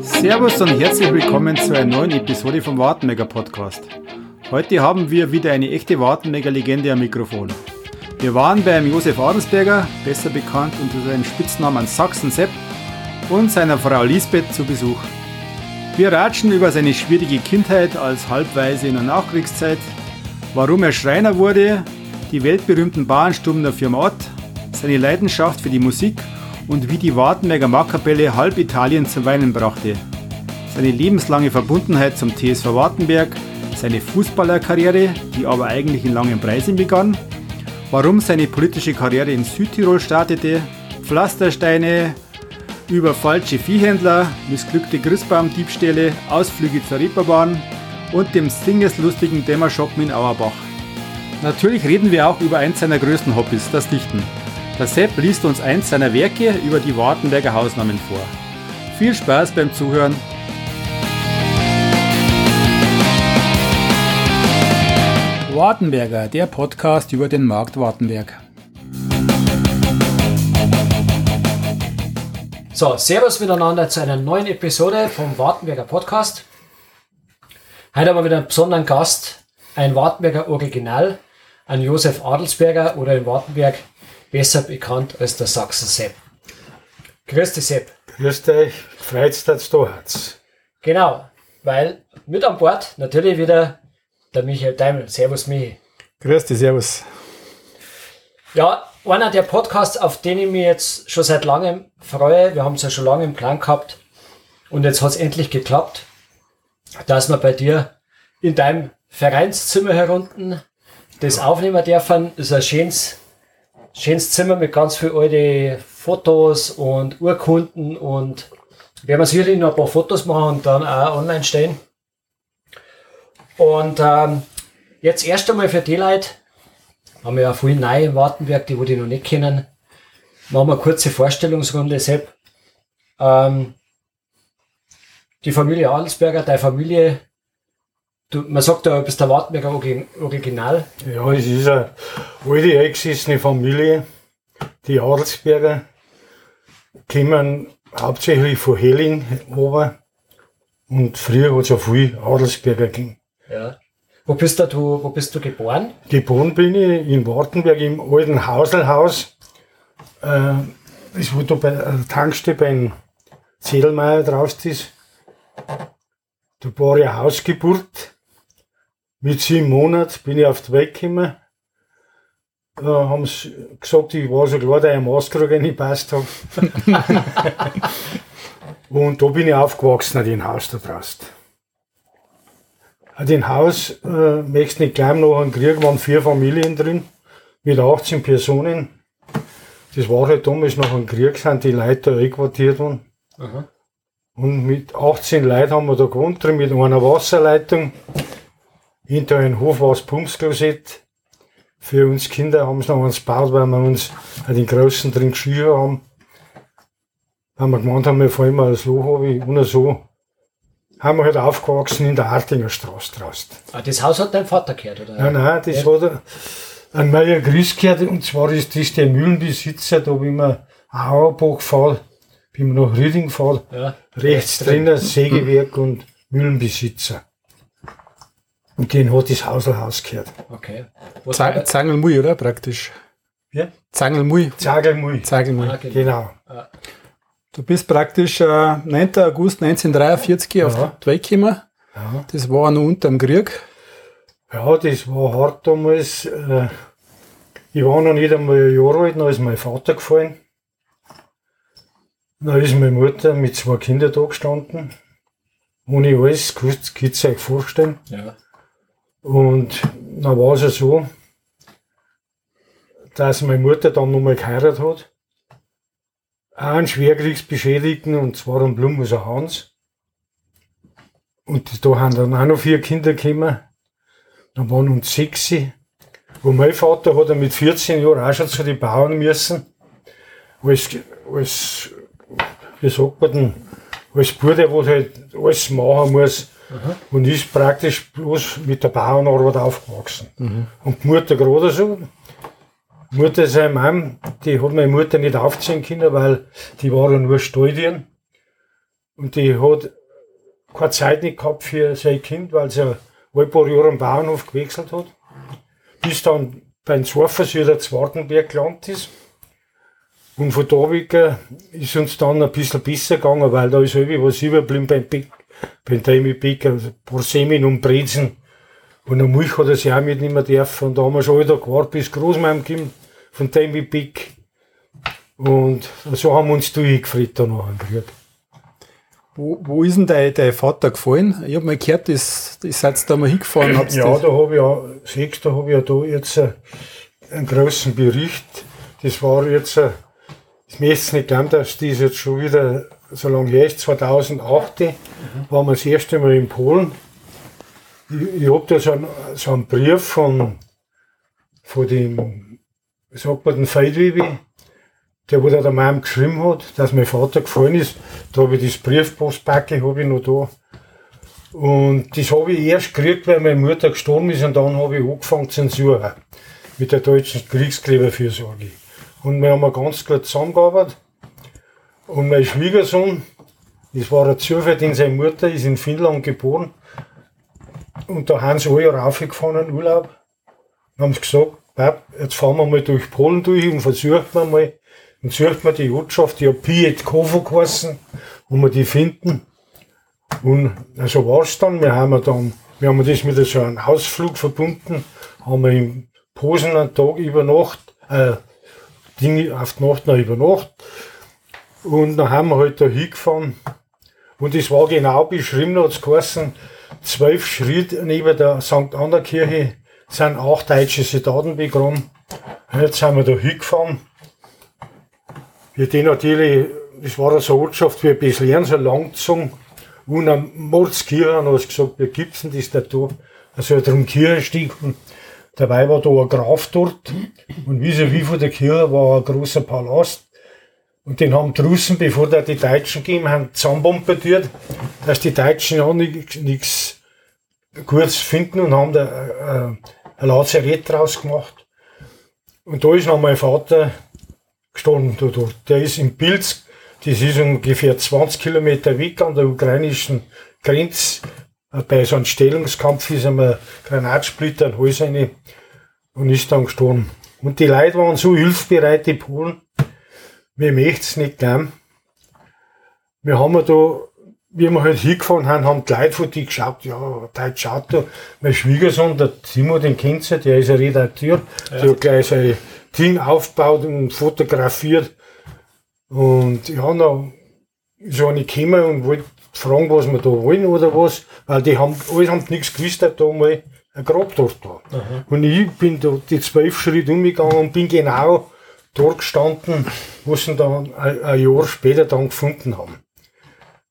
Servus und herzlich willkommen zu einer neuen Episode vom Wartenmega Podcast. Heute haben wir wieder eine echte Wartenmega Legende am Mikrofon. Wir waren beim Josef Adelsberger, besser bekannt unter seinem Spitznamen Sachsen Sepp, und seiner Frau Lisbeth zu Besuch. Wir ratschen über seine schwierige Kindheit als Halbweise in der Nachkriegszeit, warum er Schreiner wurde, die weltberühmten Bauernstuben der Firma Ott, seine Leidenschaft für die Musik und wie die Wartenberger Markkapelle halb Italien zum Weinen brachte. Seine lebenslange Verbundenheit zum TSV Wartenberg, seine Fußballerkarriere, die aber eigentlich in langen Preisen begann, warum seine politische Karriere in Südtirol startete, Pflastersteine, über falsche Viehhändler, missglückte Christbaumdiebstähle, Ausflüge zur Reeperbahn und dem singeslustigen Dämmerschoppen in Auerbach. Natürlich reden wir auch über eins seiner größten Hobbys, das Dichten. Der Sepp liest uns eins seiner Werke über die Wartenberger Hausnamen vor. Viel Spaß beim Zuhören. Wartenberger, der Podcast über den Markt Wartenberg. So, Servus miteinander zu einer neuen Episode vom Wartenberger Podcast. Heute haben wir wieder einen besonderen Gast, ein Wartenberger Original, ein Josef Adelsberger oder in Wartenberg besser bekannt als der Sachsen Sepp. Grüß dich, Sepp. Grüß dich, freut's, dass du hast. Genau, weil mit an Bord natürlich wieder der Michael Daimel. Servus, Michi. Grüß dich, servus. Ja, einer der Podcasts, auf den ich mich jetzt schon seit langem freue. Wir haben es ja schon lange im Plan gehabt. Und jetzt hat es endlich geklappt, dass wir bei dir in deinem Vereinszimmer herunten das aufnehmen dürfen. Ist ein schönes, schönes Zimmer mit ganz viel alte Fotos und Urkunden und werden wir sicherlich noch ein paar Fotos machen und dann auch online stellen. Und ähm, jetzt erst einmal für die Leute, haben wir ja viel neu in Wartenberg, die, wo die noch nicht kennen. Machen wir eine kurze Vorstellungsrunde, Sepp. Ähm, die Familie Adelsberger, deine Familie, du, man sagt ja, du bist der Wartenberger Original. Ja, es ist eine alte, eingesessene Familie. Die Adelsberger kommen hauptsächlich von Helling runter. Und früher hat es ja viel Adelsberger gegeben. Ja. Wo bist du, wo bist du geboren? Geboren bin ich in Wartenberg im alten Hauselhaus. Äh, das wo da bei der Tankstelle beim Zedelmeier draußen ist. Da war ich Hausgeburt. Mit sieben Monaten bin ich auf die Welt gekommen. Da haben sie gesagt, ich war so klar, dass ich einen Maßkrug reingepasst habe. Und da bin ich aufgewachsen, in dem Haus da draußen. Den Haus äh, möchtest nicht gleich noch einen Krieg, waren vier Familien drin, mit 18 Personen. Das war halt damals noch ein Krieg, sind die Leute da einquartiert worden. Aha. Und mit 18 Leuten haben wir da gewohnt drin, mit einer Wasserleitung. Hinter einem Hof war das Pumpsklosett. Für uns Kinder haben sie noch eins gebaut, weil wir uns den Großen drin geschrieben haben. Weil wir gemeint haben, wir fahren immer das Loch und so haben wir halt aufgewachsen in der Hartinger Straße draußen. Ah, das Haus hat dein Vater gehört, oder? Nein, nein, das ja. hat ein Meier Grüß gehört, und zwar ist das der Mühlenbesitzer, da wie man Auerbach fährt, wie man nach Rüding fährt, ja. rechts drinnen Sägewerk und Mühlenbesitzer. Und den hat das Hauselhaus gehört. Okay. Zangelmui, oder? Praktisch. Ja? Zangelmui. Zagelmui. Zagelmui. Ah, genau. genau. Ah. Du bist praktisch äh, 9. August 1943 ja. auf die Welt gekommen. Ja. Das war noch unter dem Krieg. Ja, das war hart damals. Äh, ich war noch nicht einmal ein Jahr alt, dann ist mein Vater gefallen. Dann ist meine Mutter mit zwei Kindern da gestanden. Ohne alles, könnt ihr euch vorstellen. Ja. Und dann war es ja so, dass meine Mutter dann nochmal geheiratet hat einen Schwerkriegsbeschädigten, und zwar einen Blumhuser Hans. Und da haben dann auch noch vier Kinder gekommen. Dann waren uns sechs. Und mein Vater hat er mit 14 Jahren auch schon zu den Bauern müssen. Als, als, wie sagt man denn, als Bruder, der halt alles machen muss. Mhm. Und ist praktisch bloß mit der Bauernarbeit aufgewachsen. Mhm. Und die Mutter gerade so. Mutter seiner Mom, die hat meine Mutter nicht aufziehen können, weil die war ja nur Stalldieren. Und die hat keine Zeit nicht gehabt für sein Kind, weil sie ein paar Jahre am Bauernhof gewechselt hat. Bis dann beim Zorfers wieder zu Wartenberg gelandet ist. Und von da weg äh, ist uns dann ein bisschen besser gegangen, weil da ist irgendwie was überblieben beim Bäck, beim Daimi Bäcker, also ein paar Semin und Brezen. Und eine Milch hat er sich auch mitnehmen dürfen. Und da haben wir schon wieder gewartet, bis Großmam kommt von Daimi Bäck. Und so haben wir uns durchgefreut Krieg. Wo, wo ist denn dein, dein Vater gefallen? Ich habe mal gehört, das, das seid da mal hingefahren. Hab's Ja, das, da habe ich ja, siehst da habe ich ja da jetzt äh, einen großen Bericht. Das war jetzt, äh, ich möchte es nicht glauben, dass das jetzt schon wieder so lange her ist, 2008 waren wir das erste Mal in Polen. Ich, ich habe da so einen, so einen Brief von, von dem, wie sagt man, den Feidwibi, der wo der Mom geschrieben hat, dass mein Vater gefallen ist. Da habe ich das Briefpostpacke, habe ich noch da. Und das habe ich erst gekriegt, weil meine Mutter gestorben ist und dann habe ich angefangen suchen. Mit der deutschen Kriegskleberfürsorge. Und wir haben ganz gut zusammengearbeitet. Und mein Schwiegersohn, das war ein Zufall, denn seine Mutter ist in Finnland geboren. Und da haben sie alle raufgefahren Urlaub. Und haben sie gesagt, Pap, jetzt fahren wir mal durch Polen durch und versuchen wir mal. Und sucht man die Ortschaft, die hat Pietkovo geheißen, wo wir die finden. Und so war's dann. Wir haben dann, wir haben das mit so einem Ausflug verbunden, haben wir in Posen einen Tag über Nacht, äh, Dinge auf die Nacht noch über Nacht. Und dann haben wir halt da hingefahren. Und das war genau beschrieben, da hat's geheißen, zwölf Schritt neben der St. Anna Kirche sind acht deutsche Soldaten begraben. Und Jetzt sind wir da hingefahren. Wir die natürlich, das war so eine Ortschaft wie Beslern, so langgezogen. Und am Mordskirche haben sie gesagt, wie gibt's denn das da? Also drum Kirchenstieg. Und dabei war da ein Graf dort. Und wie so wie von der Kirche war ein großer Palast. Und den haben die Russen, bevor da die Deutschen gegeben haben, zusammenbombardiert, dass die Deutschen ja nichts Gutes finden und haben da äh, ein Lazarett draus gemacht. Und da ist noch mein Vater gestorben da dort. Der ist in Pilz, das ist ungefähr 20 Kilometer weg an der ukrainischen Grenze. Äh, Bei so einem Stellungskampf ist ihm ein Granatsplitter in den Hals rein und ist dann gestorben. Und die Leute waren so hilfsbereit, die Polen. Wir möchten es nicht glauben. Wir haben ja da, wie wir halt hingefahren haben, haben die Leute von die geschaut, ja, da schaut da. Mein Schwiegersohn, der Timo, den kennt ihr, der ist ein Redakteur, der hat gleich sein Ding aufgebaut und fotografiert. Und ja, dann ist einer gekommen und wollte fragen, was wir da wollen oder was, weil die haben, alle haben nichts gewusst, da mal ein Grab dort war. Und ich bin da die zwölf Schritte umgegangen und bin genau dort gestanden, wo sie dann ein, Jahr später dann gefunden haben.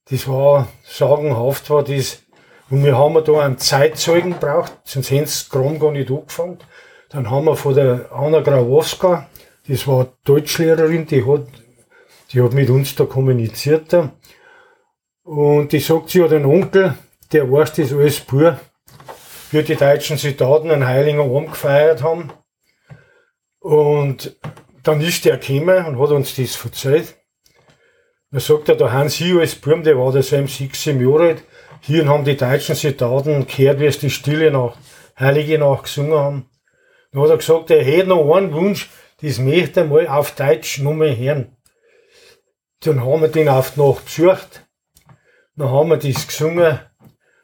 Das war sagenhaft, war das. Und wir haben da einen Zeitzeugen gebraucht, sonst hätten sie Kram gar nicht angefangen. Dann haben wir von der Anna Grabowska, das war Deutschlehrerin, die hat, die hat mit uns da kommuniziert. Und die sagt, sie hat einen Onkel, der weiß das alles pur, wie die deutschen Soldaten einen Heiligen Arm gefeiert haben. Und dann ist der gekommen und hat uns das erzählt. Dann sagt er, der Hans Hio als Burm, der war da so um sechs, sieben Jahre alt. Hier haben die deutschen Soldaten gehört, wie es die Stille Nacht, Heilige Nacht gesungen haben. Dann hat er gesagt, er hätte noch einen Wunsch, das möchte er mal auf Deutsch nochmal hören. Dann haben wir den auf die Nacht besucht. Dann haben wir das gesungen.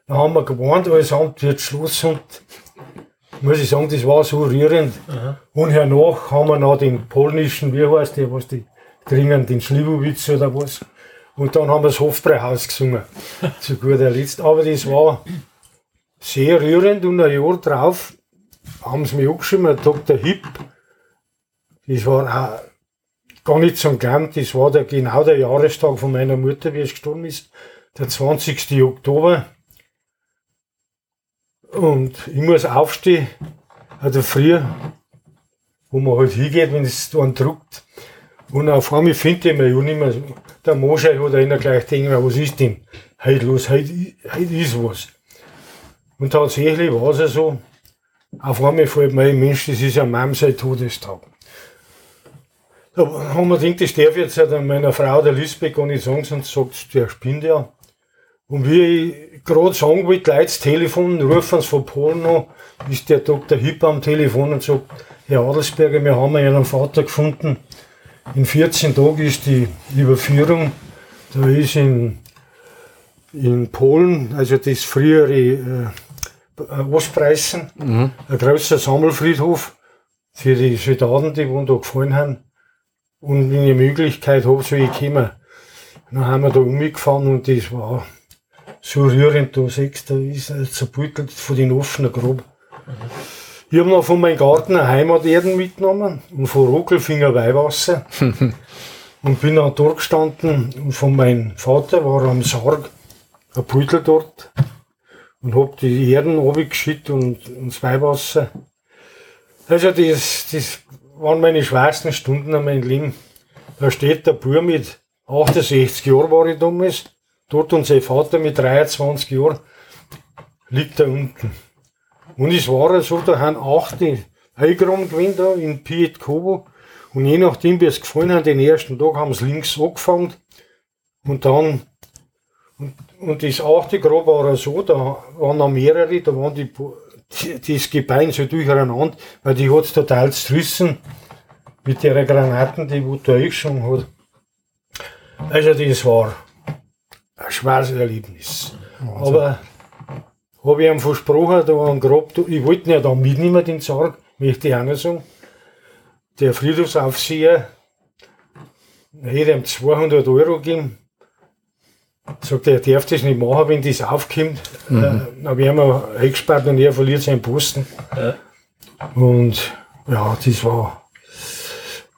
Dann haben wir gewarnt, alles Amt wird Schluss und muss ich sagen, das war so rührend. Und hernach haben wir noch den polnischen, wie heißt der, was die trinken, den Schliwowitz oder was. Und dann haben wir das Hofbräuhaus gesungen. Zu guter Letzt. Aber das war sehr rührend und ein Jahr drauf haben sie mich angeschrieben, der Dr. Hipp. Das war auch gar nicht zum Glauben, das war der, genau der Jahrestag von meiner Mutter, wie es gestorben ist. Der 20. Oktober. Und ich muss aufstehen, also früher, wo man halt hingeht, wenn es dann druckt. Und auf einmal findet ich mich ja nicht mehr. Der Moschei hat einer gleich gedacht, was ist denn? Heute los, heute, heute ist was. Und tatsächlich war es ja so. Auf einmal fällt mir ein Mensch, das ist ja Mom sein Todestag. Da haben wir gedacht, das darf jetzt meiner Frau, der Lisbeth, gar nicht sagen, sonst sagt der spinnt ja. Und wie ich gerade sagen wollte, Leute Telefon, rufen sie von Polen an, ist der Dr. Hipp am Telefon und sagt, Herr Adelsberger, wir haben einen Vater gefunden. In 14 Tagen ist die Überführung. Da ist in, in Polen, also das frühere äh, Ostpreußen, mhm. ein großer Sammelfriedhof für die Soldaten, die da gefallen haben. Und wenn ich Möglichkeit habe, soll ich kommen. Dann haben wir da umgefahren und das war so rührend. Da siehst du, da ist er zerbeutelt von den offenen Grab. Ich habe noch von meinem Garten eine Heimaterden mitgenommen und von Rockelfinger Weihwasser. und bin dann dort gestanden und von meinem Vater war am Sarg ein Beutel dort und hab die Erden runtergeschüttet und, und das Weihwasser. Also das, das waren meine schwersten Stunden an meinem Leben. Da steht der Bub mit 68 Jahren war ich damals, dort und sein Vater mit 23 Jahren liegt da unten. Und es war so, da haben acht Heigraum gewesen da in Piet Kobo. Und je nachdem, wie es gefallen hat, den ersten Tag haben sie links angefangen. Und dann, und, und das achte Grab war so, da waren noch mehrere, da waren die, die das Gebein so durcheinander, weil die hat's total zerrissen mit der Granaten, die wo da eingeschoben hat. Also das war ein schweres Erlebnis. Wahnsinn. Aber habe ich ihm versprochen, da war ein Grab, ich wollte ihn ja da mitnehmen, den Sarg, möchte ich auch noch sagen. Der Friedhofsaufseher hätte ihm 200 Euro gegeben. Sagt er, er darf das nicht machen, wenn das aufkommt. Mhm. Äh, dann werden wir eingesperrt und er verliert seinen Posten. Ja. Und ja, das war.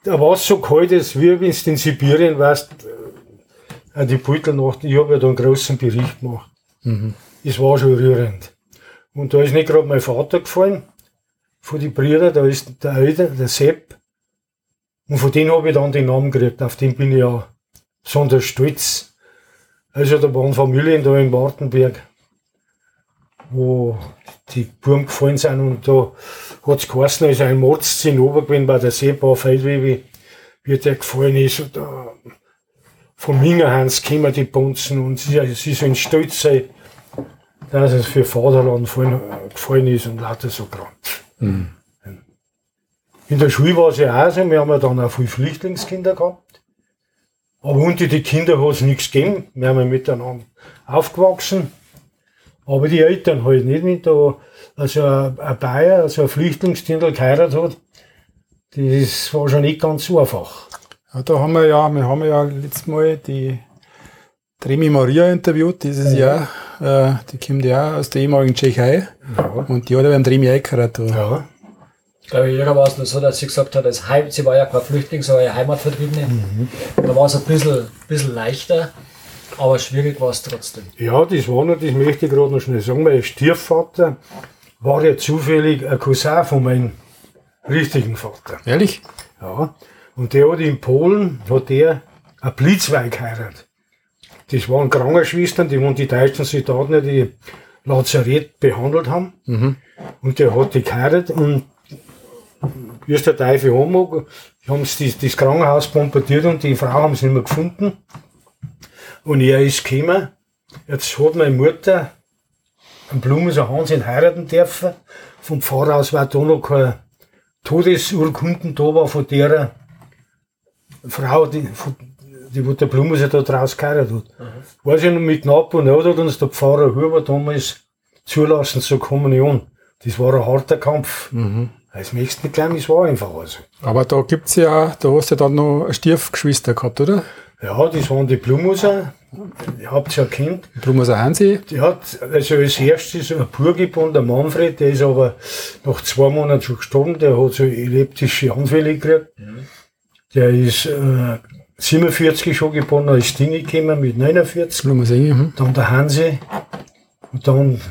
Da war es so kalt, als wie wenn du in Sibirien warst, äh, die Beutelnacht. Ich habe ja da einen großen Bericht gemacht. Mhm das war schon rührend. Und da ist nicht gerade mein Vater gefallen, von den Brüdern, da ist der Alte, der Sepp. Und von denen habe ich dann den Namen gekriegt, auf den bin ich ja besonders stolz. Also da waren Familien da in Wartenberg, wo die Buben gefallen sind und da hat es geheißen, also ein Mordszene oben bei der Seebau Feldwebe, wie der gefallen ist. Und da, vom Mingerhans kommen die Bonzen und sie, sie sollen stolz sein, dass es für Vaterland gefallen ist und lauter so Kram. Mhm. In der Schule war es ja auch so, wir haben ja dann auch viele Flüchtlingskinder gehabt. Aber unter die Kinder hat es nichts gegeben. Wir haben ja miteinander aufgewachsen. Aber die Eltern halt nicht, wenn da also ein Bayer, also ein Flüchtlingskind geheiratet hat, das war schon nicht ganz so einfach. Ja, da haben wir ja, wir haben ja letztes Mal die Remi Maria interviewt dieses ja. Jahr. Äh, die kommt ja aus der ehemaligen Tschechei. Ja. Und die hat ja beim Remi eingeheiratet. Ja. Ich glaube, ihrer war es nur so, dass sie gesagt hat, als Heim, sie war ja kein Flüchtling, sie war ja Heimatvertriebene. Mhm. Da war es ein bisschen, bisschen leichter, aber schwierig war es trotzdem. Ja, das war noch, das möchte ich gerade noch schnell sagen, mein Stiefvater war ja zufällig ein Cousin von meinem richtigen Vater. Ehrlich? Ja. Und der hat in Polen, hat der ein Blitzweig geheiratet. Das waren Krankenschwestern, die waren die deutschen Soldaten, die Lazarett behandelt haben. Mhm. Und der hat die geheiratet und wie es der Teufel haben mag, haben sie das, das Krankenhaus bombardiert und die Frau haben sie nicht mehr gefunden. Und er ist gekommen. Jetzt hat meine Mutter einen Blumenser Hansen heiraten dürfen. Vom Pfarrer aus war da noch keine Todesurkunden da war von der Frau, die, die, wo der Blume sich da draus geheiratet hat. Mhm. Ich noch, mit knapp und hat uns der Pfarrer Huber damals zulassen zur Kommunion. Das war ein harter Kampf. Mhm. Möchtest du nicht glauben, es war einfach also. Aber da gibt's ja, da hast du dann noch Stiefgeschwister gehabt, oder? Ja, das waren die Blumuser. Ihr habt ja kennt. Blumuser Hansi? Die hat, also als erstes ein Bub geboren, der Manfred, der ist aber nach zwei Monaten schon gestorben, der hat so epileptische Anfälle gekriegt. Mhm. Der ist äh, 47 schon geboren, als Dinge gekommen mit 49. Sehen, dann der Hansi und dann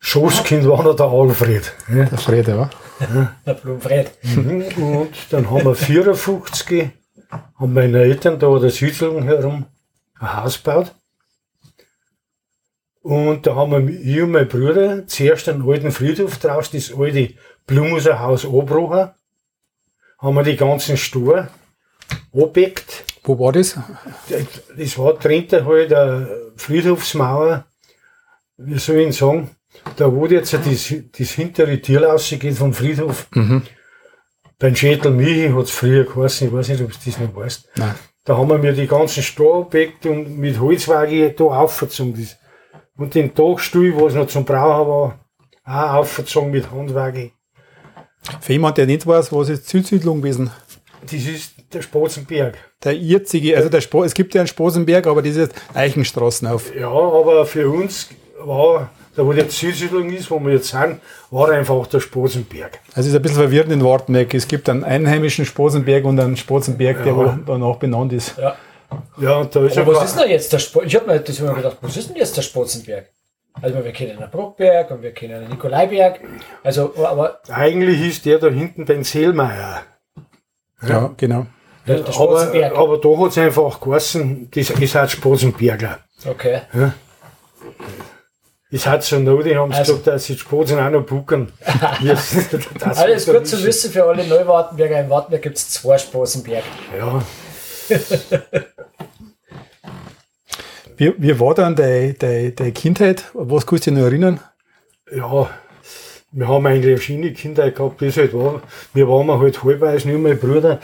Schoßkind war noch der Alfred. Ja. Der Fred, ja. ja. Der Blumfred. Mhm. Und dann haben wir 54, haben meine Eltern da der Siedlung herum ein Haus gebaut. Und da haben wir, ich und mein Bruder zuerst einen alten Friedhof draus, das alte Blumuser Haus abgebrochen. Haben wir die ganzen Stor abgeckt. Wo war das? Das war drunter halt eine Friedhofsmauer, wie soll ich ihn sagen, da wo jetzt das, das hintere Tier rausgeht vom Friedhof. Mhm. Beim Schädel Michi hat es früher geheißen, ich weiß nicht, ob du das noch weißt. Nein. Da haben wir mir die ganzen Stroh abgeckt und mit Holzwaage da aufgezogen. Und den Dachstuhl, was noch zum Brauchen war, auch aufgezogen mit Handwaage. Für jemand, der nicht weiß, was ist Südsiedlung gewesen? Das ist der Spatzenberg. Der jetzige, also der Spo es gibt ja einen Sposenberg, aber das ist Eichenstraßen auf. Ja, aber für uns war, da wo jetzt Südsiedlung ist, wo wir jetzt sind, war einfach der Spatzenberg. Also es ist ein bisschen verwirrend in Wartenberg. Es gibt einen einheimischen Sposenberg und einen Spatzenberg, der Ja. wo danach benannt ist. Ja. Ja, und da ist Aber was ist denn jetzt der Sport? Ich habe mir das immer gedacht, was ist denn jetzt der Spatzenberg? Also wir kennen den Bruckberg und wir kennen den Nikolaiberg. Also, aber Eigentlich ist der da hinten beim Seelmeier. Ja, genau. der, der Aber, aber da hat es einfach geheißen, das ist halt Spatzenberger. Okay. Das hat so noch, die haben Also- gesagt, dass sie die Spatzen auch noch bucken. Alles gut zu wissen für alle Neuwartenberger. Im Wartenberg gibt es zwei Spatzenberg. Ja, Wie, wie war dann deine, deine, deine Kindheit? Was kannst du dich noch erinnern? ja, wir haben eigentlich eine schöne Kindheit gehabt, es halt war. Wir waren halt halbweise nur mein Bruder.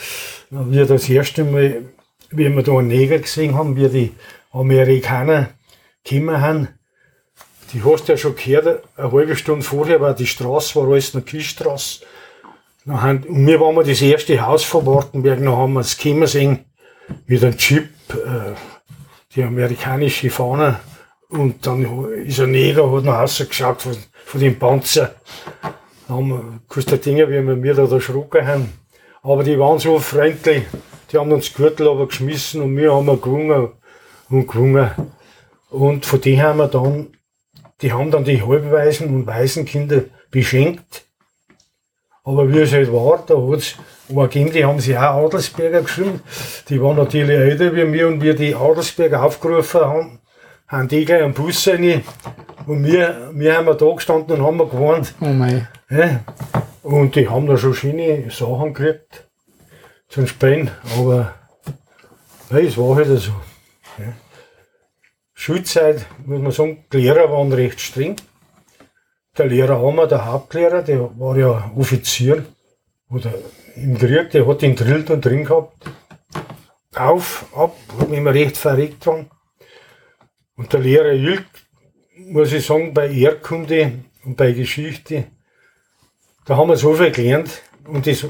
Wir das erste Mal, wie wir da einen Neger gesehen haben, wie die Amerikaner gekommen haben, die hast du ja schon gehört, eine halbe Stunde vorher war die Straße, war alles noch Kiesstraße. Und wir waren das erste Haus von Wartenberg, dann haben wir es kommen sehen, mit einem Chip, äh, die amerikanische Fahne. Und dann ist ein Neger, hat noch rausgeschaut von, von dem Panzer. Da haben wir, denken, wie wir mir da erschrocken haben. Aber die waren so freundlich. Die haben uns Gürtel aber geschmissen und wir haben gewungen und gewungen. Und von denen haben wir dann, die haben dann die halbweisen und weißen Kinder beschenkt. Aber wie es halt war, da hat es gegeben, die haben sich auch Adelsberger geschrieben. Die waren natürlich älter wie wir und wir die Adelsberger aufgerufen haben, haben die gleich am Bus rein. Und wir, wir haben da gestanden und haben gewarnt. Oh mein. Ja. Und die haben da schon schöne Sachen gekriegt zum Spielen, aber ja, es war halt so. Ja. Schulzeit, muss man sagen, die Lehrer waren recht streng. Der Lehrer Hammer, der Hauptlehrer, der war ja Offizier oder im Krieg, der hat den drillt und drin gehabt. Auf, ab, hat mich immer recht verregt waren. Und der Lehrer Ilk, muss ich sagen, bei Erdkunde und bei Geschichte, da haben wir so viel gelernt und das,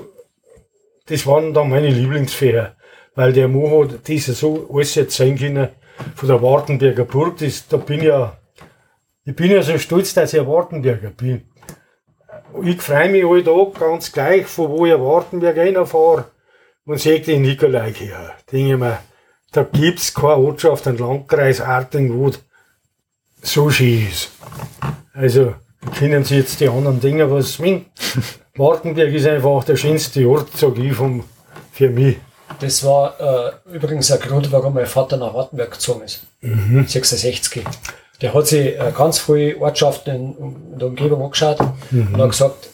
das waren dann meine Lieblingsfächer, weil der Mo hat diese so alles erzählen können von der Wartenberger Burg, das, da bin ich ja, ich bin ja so stolz, dass ich ein Wartenberger bin. Ich freue mich alle Tag ganz gleich, von wo ich ein Wartenberg reinfahre und sehe den Nikolai her. Denke ich mir, da gibt's keine Ortschaft, einen Landkreis Artengut, so schön ist. Also, können Sie jetzt die anderen Dinge was wollen. Wartenberg ist einfach der schönste Ort, sag ich, vom, für mich. Das war äh, übrigens ein Grund, warum mein Vater nach Wartenberg gezogen ist. 66. Der hat sich äh, ganz viele Ortschaften in, in der Umgebung angeschaut und hat gesagt,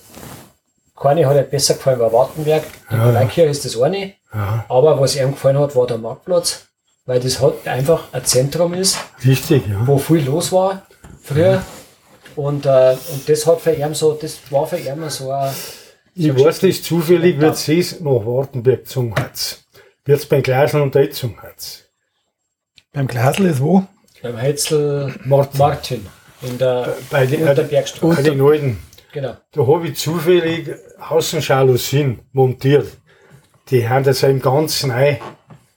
keine hat ihm besser gefallen wie Wartenberg. Die Nikolaikirche ist das eine. Ja, Aber was ihm gefallen hat, war der Marktplatz, weil das halt einfach ein Zentrum ist, richtig, ja. wo viel los war früher. Und, äh, und das hat für ihn so, das war für ihn so ein, Ich weiß nicht, zufällig wird es nach Wartenberg zum Hatz. Wird es beim Gleisel und der zum Hatz. Beim Glasl ist wo? Beim Hetzel Martin. Martin in der Bei den, Unterbergstraße. bei den Alten. Genau. Da habe ich zufällig Außenjalousien montiert. Die haben das eben ganz neu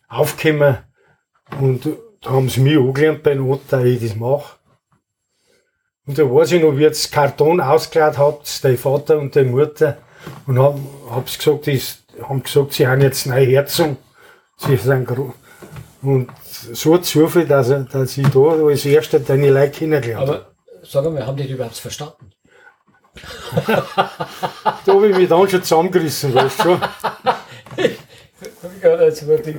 aufgekommen und da haben sie mich angelernt bei Not, dass ich das mache. Und da weiß ich noch, wie jetzt Karton ausgeladen habt, der Vater und die Mutter, und haben, hab's gesagt, das, haben gesagt, sie haben jetzt neue Herzung. Sie sind und so ein Zufall, dass, er- dass ich da als erster deine Leute kennengelernt habe. Aber sag mal, haben die die überhaupt verstanden? Da habe ich mich dann schon zusammengerissen, weißt du schon. Ja, das war die,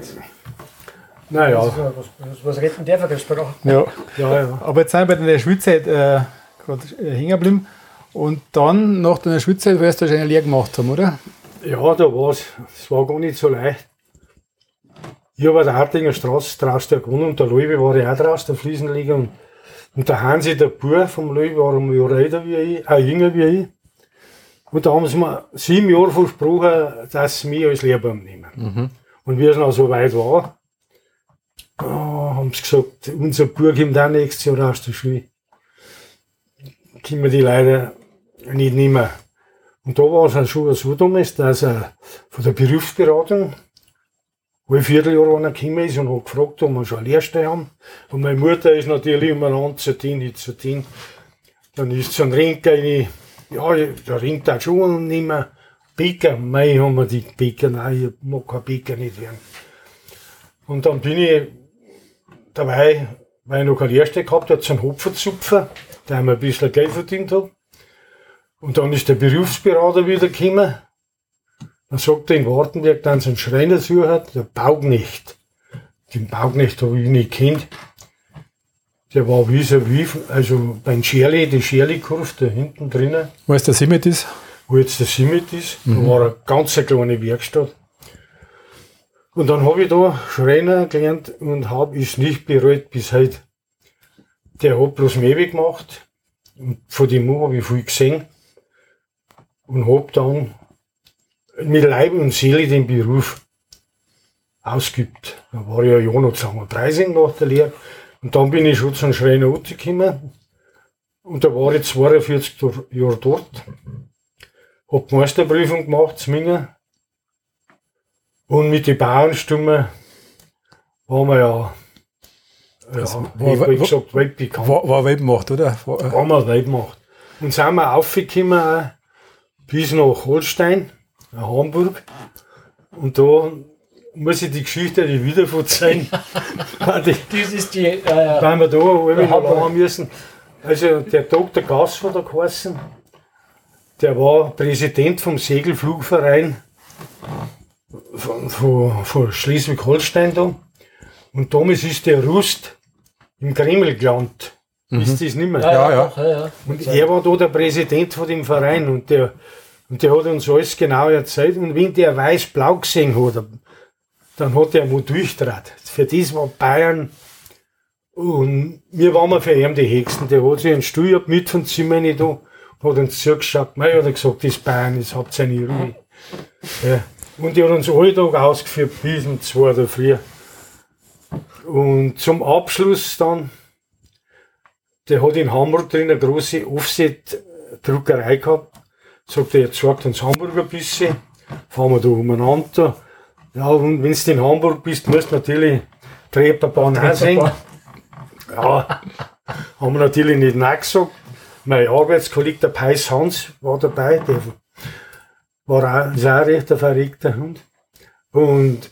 Naja, was, was, was retten der für eine Sprache? Ja. ja, ja. Aber jetzt sind wir bei der Schulzeit äh, gerade äh, hängen geblieben. Und dann, nach deiner Schulzeit, wirst du wahrscheinlich eine Lehre gemacht haben, oder? Ja, da war's. Es war gar nicht so leicht. Ich habe der Hartinger Straße draußen gewohnt und der Löwe war ja auch draußen, der Fliesenleger. Und, und der Hansi, der Bub vom Löwe, war um ein Jahr älter wie ich, auch jünger wie ich. Und da haben sie mir sieben Jahre versprochen, dass sie mich als Lehrbaum nehmen. Und wie es noch so weit war, oh, haben sie gesagt, unser Bub kommt auch nächstes Jahr aus der Schule. Können wir die leider nicht nehmen. Und da war es dann schon so damals, dass er von der Berufsberatung alle Vierteljahr einer gekommen ist und hat gefragt, ob wir schon eine Lehrstelle haben. Und meine Mutter ist natürlich immer an zu tun. Dann ist so ein Ring eine, ja, der Ring da schon nicht mehr. Bäcker, mei, haben wir die Bäcker, nein, ich mag kein Bäcker nicht werden. Und dann bin ich dabei, weil ich noch keine Lehrstelle gehabt habe, zum Hopferzupfer, der mir ein bisschen Geld verdient hat. Und dann ist der Berufsberater wieder gekommen. Dann sagt er in Wartenberg, dann so ein Schreiner hat, der Baugnecht. Den Baugnecht habe ich nicht kennt. Der war wie so wie, also beim Scherli, die Scherli-Kurve da hinten drinnen, Wo ist der Simmet ist? wo jetzt der Simit ist. Da war eine ganz eine kleine Werkstatt. Und dann habe ich da Schreiner gelernt und habe es nicht bereut bis heute. Der hat bloß mehr gemacht. Und von dem habe ich viel gesehen. Und habe dann mit Leib und Seele den Beruf ausgeübt. Da war ich ja ja noch zusammen Preising nach der Lehre. Und dann bin ich schon zum Schreiner gekommen. Und da war ich 42 Jahre dort. Hab Meisterprüfung gemacht, Zminger. Und mit den Bauernstimmen waren wir ja, ja war- wie gesagt, weltbekannt. War, war Weltmacht, oder? War, äh, haben wir weit gemacht. Und sind wir aufgekommen auch bis nach Holstein, Hamburg. Und da muss ich die Geschichte die wieder verzeihen. Das ist die, äh, weil wir da alle machen müssen. Also der Dr. Gass von der geheißen, der war Präsident vom Segelflugverein von, von, von Schleswig-Holstein da. Und damals ist der Rust im Kreml gelandet. Ist das nicht mehr? Ja, ja, ja. Und er war da der Präsident von dem Verein und der, und der hat uns alles genau erzählt. Und wenn der weiß-blau gesehen hat, dann hat er mal durchtrat. Für das war Bayern. Und wir waren mal für ihn die Hexen. Der hat sich einen Stuhl gehabt mit von Zimmer nicht da hat uns zugeschaut. Mei, hat er gesagt, das ist Bayern, das habt seine Ruhe. Ja. Und die hat uns alle Tag ausgeführt bis um zwei oder früh. Und zum Abschluss dann, der hat in Hamburg drin eine große Offset-Druckerei gehabt. Sagt er, jetzt zeigt uns Hamburg ein bisschen. Fahren wir da umeinander. Ja, und wenn du in Hamburg bist, musst du natürlich Treperbahn auch sehen. Ja, haben wir natürlich nicht nein gesagt. Mein Arbeitskollege, der Peis Hans, war dabei. Der war auch, ist auch ein recht ein verregter Hund. Und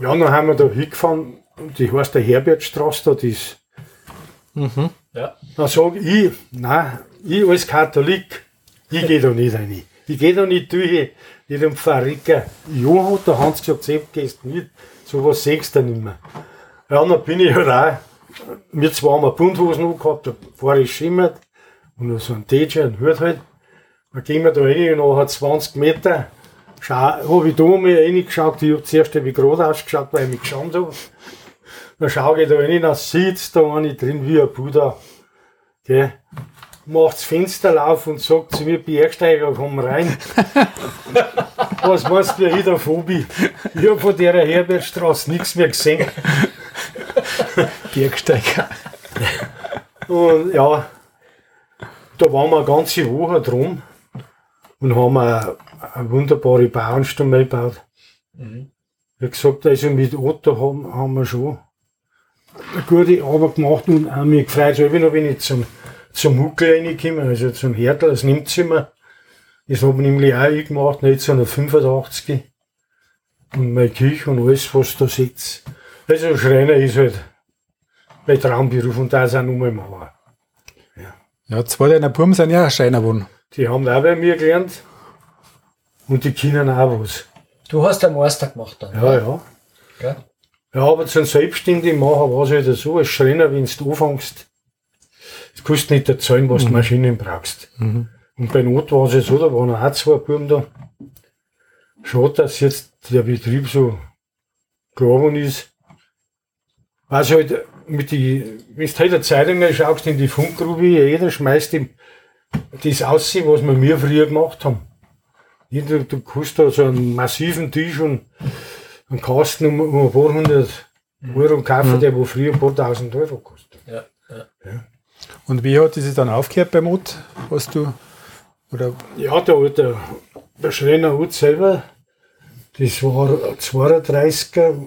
ja, dann haben wir da hingefahren. Die heißt der Herbertstraße, da, das ist ja. dann sage ich, nein, ich als Katholik, ich gehe da nicht rein. Ich gehe da nicht durch, nicht um Verrecken. Ja, hat der Hans gesagt, Sepp, gehst mit. So was siehst du nicht mehr. Ja, dann bin ich halt auch, wir zwei haben eine Bundhosen angehabt, da war ich schimmert und noch so ein DJ, ein Hut halt. Dann gehen wir da rein und nachher 20 Meter, habe ich da mal reingeschaut, ich habe zuerst hab ich gerade ausgeschaut, weil ich mich geschämt habe. Dann schaue ich da rein, dann sitzt da eine drin wie ein Buddha. Gell. Macht das Fenster auf und sagt zu mir, Bergsteiger, komm rein. Was meinst du, ich der Phobie? Ich habe von der Herbertstraße nichts mehr gesehen. Bergsteiger. Und ja, da waren wir eine ganze Woche drum und haben eine, eine wunderbare Bauernstube gebaut. Wie gesagt, also mit Otto haben, haben wir schon eine gute Arbeit gemacht und auch mich gefreut, selber noch, wenn ich zum, zum Huckel reinkomme, also zum Herdl, das Nimmzimmer. Das habe ich nämlich auch ich gemacht, 1985. Und meine Küche und alles, was da sitzt. Also Schreiner ist halt mein Traumberuf und da ist auch nur Mauer. Ja, zwei deiner Buben sind ja Scheiner geworden. Die haben auch bei mir gelernt. Und die können auch was. Du hast den Meister gemacht dann. Ja, ja. Gell? Ja, aber zum selbstständigen Machen war es halt so, als Schreiner, wenn du anfängst, es kostet nicht erzählen, was du Maschinen brauchst. Und bei Not war es ja so, da waren auch zwei Buben da. Schade, dass jetzt der Betrieb so geworden ist, was halt mit die, wenn du heute Zeitung schaust in die Funkgrube, jeder schmeißt ihm das aus, was wir mir früher gemacht haben. Jeder, du kannst da so einen massiven Tisch und einen Kasten um, um ein paar hundert Euro kaufen, Mhm. der wo früher ein paar tausend Euro kostet. Ja, ja. Und wie hat das dann aufgehört beim Ut? Was du, oder, Ja, hat der, der Schreiner Ut selber, das war ein 32er,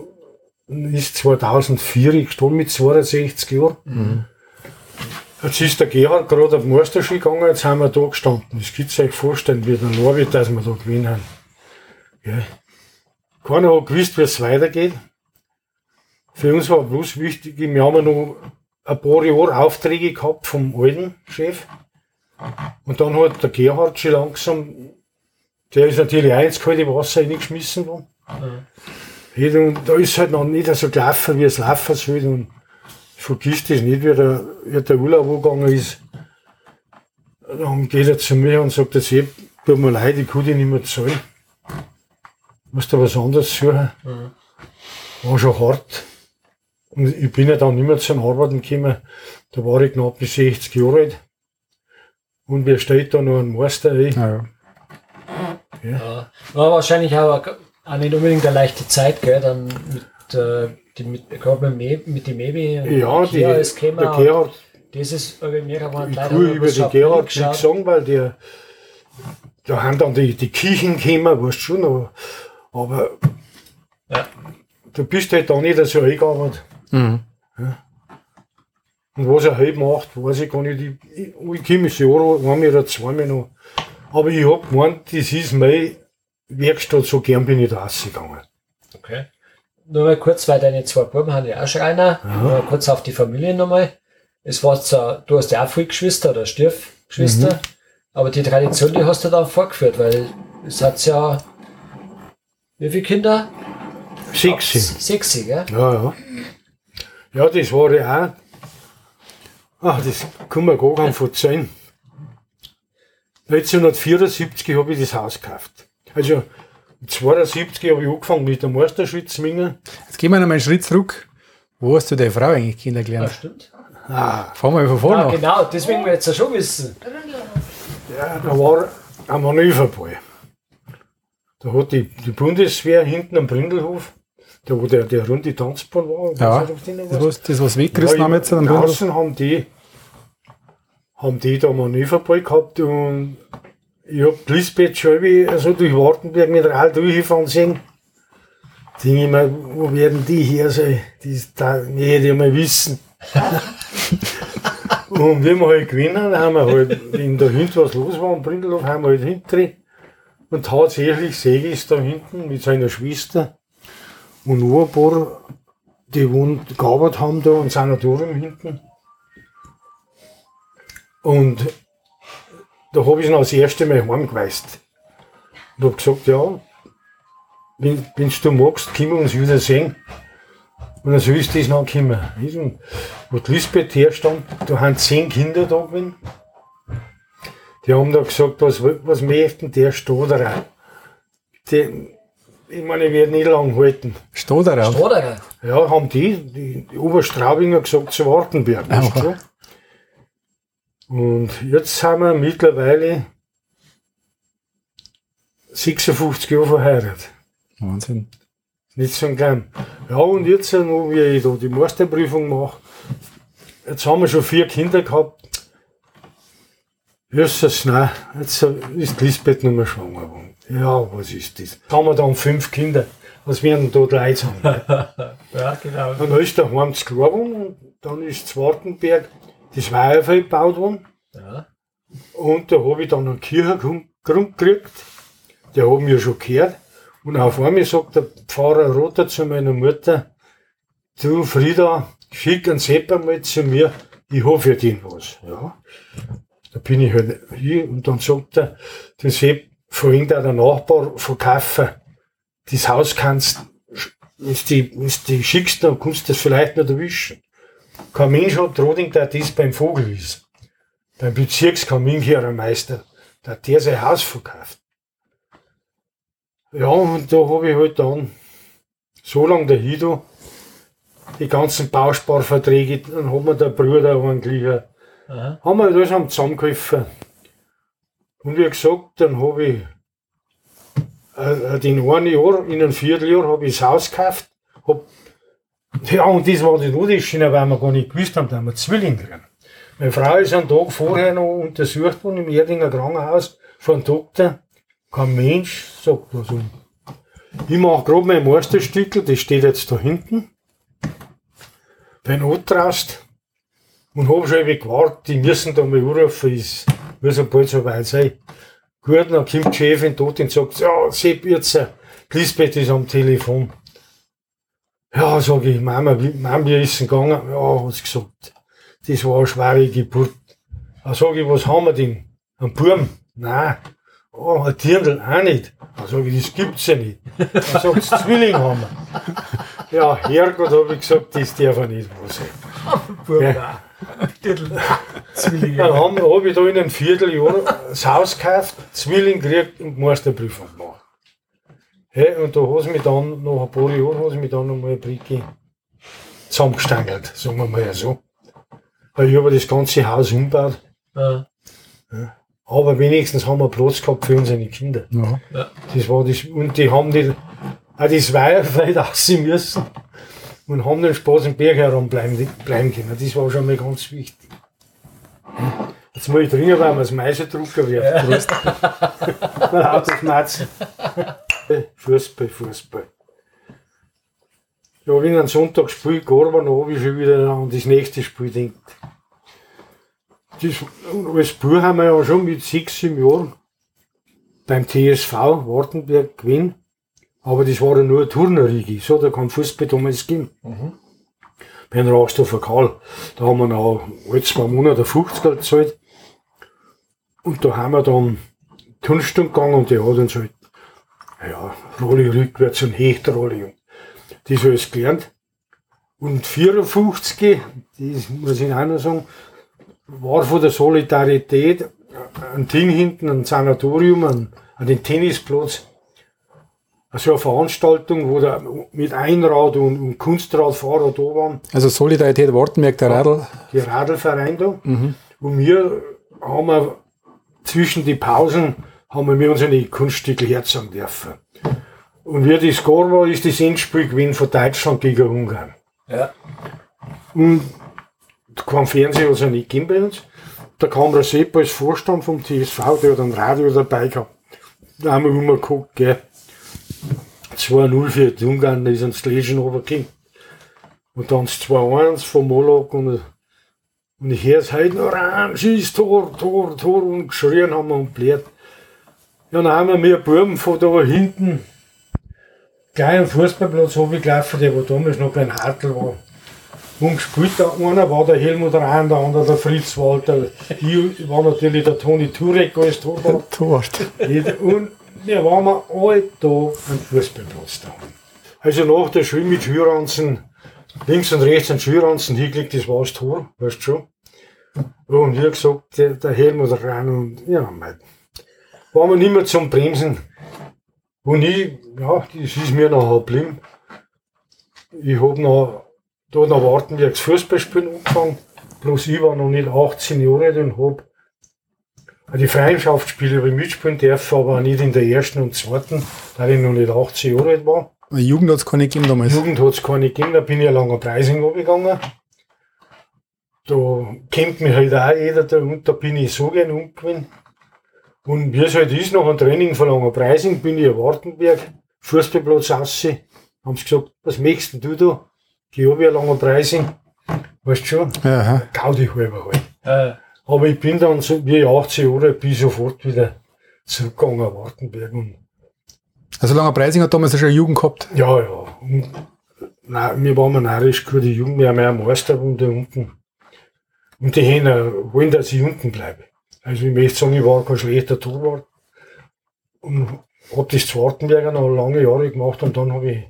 und ist 2004 gestorben mit 62 Jahren. Jetzt ist der Gerhard gerade auf den Meisterski gegangen, jetzt haben wir da gestanden. Das könnt ihr euch vorstellen, wie der Norweg, dass wir da gewinnen haben. Ja. Keiner hat gewusst, wie es weitergeht. Für uns war bloß wichtig, wir haben noch ein paar Jahre Aufträge gehabt vom alten Chef. Und dann hat der Gerhard schon langsam, der ist natürlich auch ins kalte Wasser reingeschmissen worden. Ja. Und da ist halt noch nicht so gelaufen, wie es laufen soll. Und vergisst das nicht, wie der, wie der Urlaub angegangen ist. Dann geht er zu mir und sagt, das eh, tut mir leid, ich kann dich nicht mehr zahlen. Musst du was anderes suchen. War schon hart. Und ich bin ja dann nicht mehr zum Arbeiten gekommen. Da war ich knapp bis 60 Jahre alt. Und wer steht da noch ein Meister ein? ja, Ja. War wahrscheinlich auch, auch nicht unbedingt eine leichte Zeit, gell? Dann mit, äh, die, mit, mit, mit dem Mebi und Ja, die, ist gekommen. der Gerhard, Das ist irgendwie mehr geworden. ich Leider kann haben wir über den Gerhard Bild nichts sagen, weil der, da haben dann die, die Kirchen gekommen, weißt schon, aber, aber Ja. du bist halt da nicht so eingearbeitet. Mhm. Und was er heute macht, weiß ich gar nicht. Ich, ich, ich komme das Jahr einmal oder zweimal noch. Aber ich hab gemeint, das ist meine Werkstatt, so gern bin ich da rausgegangen. Okay. Nur mal kurz, weil deine zwei Buben haben ja auch Schreiner. Nur mal kurz auf die Familie nochmal. Es war zwar, du hast ja auch viele Geschwister oder Stiefgeschwister, aber die Tradition, die hast du dann vorgeführt, weil es hat ja, wie viele Kinder? Sechs. Sechs, gell? Ja, ja. Ja, das war ja auch. Ach, das kann man gar nicht verzeihen. 1974 habe ich das Haus gekauft. Also, 1972 habe ich angefangen mit der Meisterschritzmenge. Jetzt gehen wir noch mal einen Schritt zurück. Wo hast du deine Frau eigentlich Ja, kennengelernt? stimmt. Ah, Fahren wir von vorne Ja, an. genau, deswegen will ich jetzt ja schon wissen. ja, da war ein Manöverball. Da hat die, die Bundeswehr hinten am Brindelhof, da wo der, der runde Tanzbahn war. Ja, Das, was, das was weggerissen haben jetzt Rundhof. draußen haben die, haben die da Manöverball gehabt und ich hab Lisbeth Schäubi also durch Wartenberg mit Rad durchgefahren sehen. Denke ich mir, wo werden die her sein? Das da, nee, hätte ich mal wissen. und wie wir halt gewinnen, haben wir halt, wenn da hinten was los war am Brindelhof, haben wir halt hinten und tatsächlich sehe ich es da hinten mit seiner Schwester und nur ein paar, die wohnen, gearbeitet haben da im Sanatorium hinten. Und da habe ich ihn als erste Mal heimgeweist. Und habe gesagt, ja, wenn wenn du magst, können wir uns wieder sehen. Und dann soll ich das noch kommen. Du, Wo die Lisbeth herstand, da haben zehn Kinder da gewesen. Die haben da gesagt, was, was möchten der Stoderer? Die, ich meine, ich werde nicht lang halten. Stoderer. Oder? Ja, haben die, die, die Oberstraubinger gesagt zu Wartenberg. weißt du? Und jetzt sind wir mittlerweile 56 Jahre verheiratet. Wahnsinn. Nicht so ein klein. Ja, und jetzt, wo wir ich da die Meisterprüfung mache, jetzt haben wir schon vier Kinder gehabt. Jösses, nein, jetzt ist Lisbeth nicht mehr schwanger geworden. Ja, was ist das? Haben wir dann fünf Kinder. Was werden da drei haben? Ja, genau. Und dann ist der Heim zu geworden und dann ist zu Wartenberg das Weiherfeld gebaut worden. Ja. Und da habe ich dann einen Kirchengrund gekriegt. Der hat mir schon gehört. Und auf einmal sagt der Pfarrer Roter zu meiner Mutter, du Frieda, schick einen Sepp einmal zu mir, ich habe für den was. Ja. Da bin ich halt hier und dann sagt er, den Sepp, vorhin da der Nachbar verkaufen, das Haus kannst, wenn die, wenn's die schickst, dann kannst du das vielleicht nicht erwischen. Kein Mensch hat Roding, der das beim Vogel ist beim Bezirkskaminkehrermeister, da hat der sein Haus verkauft. Ja, und da habe ich halt dann so lange dahin, die ganzen Bausparverträge, dann hat mir der Bruder eigentlich, haben wir das am zusammengeholfen. Und wie gesagt, dann habe ich äh, in einem Jahr, in einem Vierteljahr habe ich das Haus gekauft. Hab, ja, und das war die Notisschiene, weil wir gar nicht gewusst haben, dass wir Zwillinge kriegen. Meine Frau ist einen Tag vorher noch untersucht worden im Erdinger Krankenhaus von einem Doktor. Kein Mensch sagt was um. Ich mache gerade mein Meisterstückel, das steht jetzt da hinten. Bei Notrast. Und habe schon ewig gewartet, die müssen da mal anrufen, es muss bald so weit sein. Gut, dann kommt die Chefin dort und sagt, ja, Sepp, jetzt, Lisbeth ist am Telefon. Ja, sage ich, Mama, Mama, wie ist es gegangen? Ja, hat sie gesagt. Das war eine schwere Geburt. Da sage ich, was haben wir denn? Ein Burm? Nein. Oh, ein Dirndl auch nicht. Da sage ich, das gibt's ja nicht. Da sagt sie, Zwilling haben wir. Ja, Herrgott, habe ich gesagt, das darf er nicht wahr sein. Burm, ja. Zwillinge. Dann haben, habe ich da in einem Vierteljahr das Haus gekauft, Zwilling gekriegt und Meisterprüfung gemacht. Hey, und da hat sie mich dann, nach ein paar Jahren, hat sie mich dann nochmal eine Bricke zusammengestangelt, sagen wir mal so. Weil ich habe das ganze Haus umgebaut. Ja. ja. Aber wenigstens haben wir Platz gehabt für unsere Kinder. Ja. Das war das, und die haben die, auch das Weiherfeld aussehen müssen und haben den Spaß im Berg herum bleiben, bleiben können. Das war schon mal ganz wichtig. Jetzt muss ich trinken, weil man das Meiseldrucker wird. Ja. Prost. Autoschmerzen. Fußball, Fußball. Ja, wenn ein Sonntag dann habe ich schon wieder an das nächste Spiel denkt. Das, als Bub haben wir ja schon mit sechs, sieben Jahren beim TSV Wartenberg gewinnen. Aber das war ja nur Turnerriege. So, da kann Fußball damals gehen. Mhm. Bei den Rasthofer Karl. Da haben wir noch alle zwei Monate 50 Geld gezahlt. Und da haben wir dann Turnstunde gegangen und der hat uns halt, ja, Rolle rückwärts und Hechtrolle. Und das alles gelernt. Und 54, das muss ich auch noch sagen, war von der Solidarität ein Ding hinten, ein Sanatorium, an, an den Tennisplatz so eine Veranstaltung, wo da mit Einrad und, und Kunstradfahrer da waren. Also Solidarität Wartenberg, der Radl. Der Radlverein da. Mhm. Und wir haben wir zwischen die Pausen haben wir unsere Kunststücke herzeigen dürfen. Und wie das gar war, ist das Endspiel gewesen von Deutschland gegen Ungarn. Ja. Und kein Fernseher hat es ja nicht gegeben bei uns. Da kam der Sepp als Vorstand vom TSV, der hat ein Radio dabei gehabt. Da haben wir immer geguckt, gell. 2-0 für die Ungarn, da ist ans Legion runtergekommen. Und dann das 2-1 vom Moloch und, und ich höre es heute noch rein, schieß Tor, Tor, Tor und geschrien haben wir und bläht. Ja, dann haben wir mir Buben von da hinten, gleich am Fußballplatz runtergelaufen, der wo damals noch beim Hartl war. Und gespielt, einer war der Helmut Rahn, der andere der Fritz Walter. Ich war natürlich der Toni Turek als Torwart. Torwart. Und wir waren alle da am Fußballplatz da. Also nach der Schule mit Schürranzen, links und rechts ein Schürranzen hingelegt, das war das Tor, weißt du schon. Und wie gesagt, der, der Helmut rein und ja, mein, waren wir nicht mehr zum Bremsen. Und ich, ja, das ist mir nachher geblieben. Ich hab noch, da noch warten, wie ich das Fußballspielen angefangen. Bloß ich war noch nicht 18 Jahre alt und hab die Freundschaftsspiele habe ich mitspielen dürfen, aber nicht in der ersten und zweiten, da ich noch nicht 18 Jahre alt war. Jugend hat es keine gegeben damals. Jugend hat es keine gegeben, da bin ich ein langer Preising gegangen. Da kennt mich halt auch jeder da und da bin ich so gern umgewinnt. Und wie es halt ist, nach einem Training von langer Preising bin ich in Wartenberg, Fußballplatz raus, haben sie gesagt, was möchtest du da? Geh ab, ein langer Preising. Weißt du schon? Aha. Gaudi halber halt. Äh. Aber ich bin dann, so, wie ich 18 Jahre bin sofort wieder zurückgegangen nach Wartenberg. Und also Langer Preising hat damals schon eine Jugend gehabt? Ja, ja. Und, nein, wir waren narrisch gute Jugend, wir haben ja eine Meisterrunde unten. Und die Hähner wollen, dass ich unten bleibe. Also ich möchte sagen, ich war kein schlechter Torwart. Und hab das zu Wartenberger noch lange Jahre gemacht und dann habe ich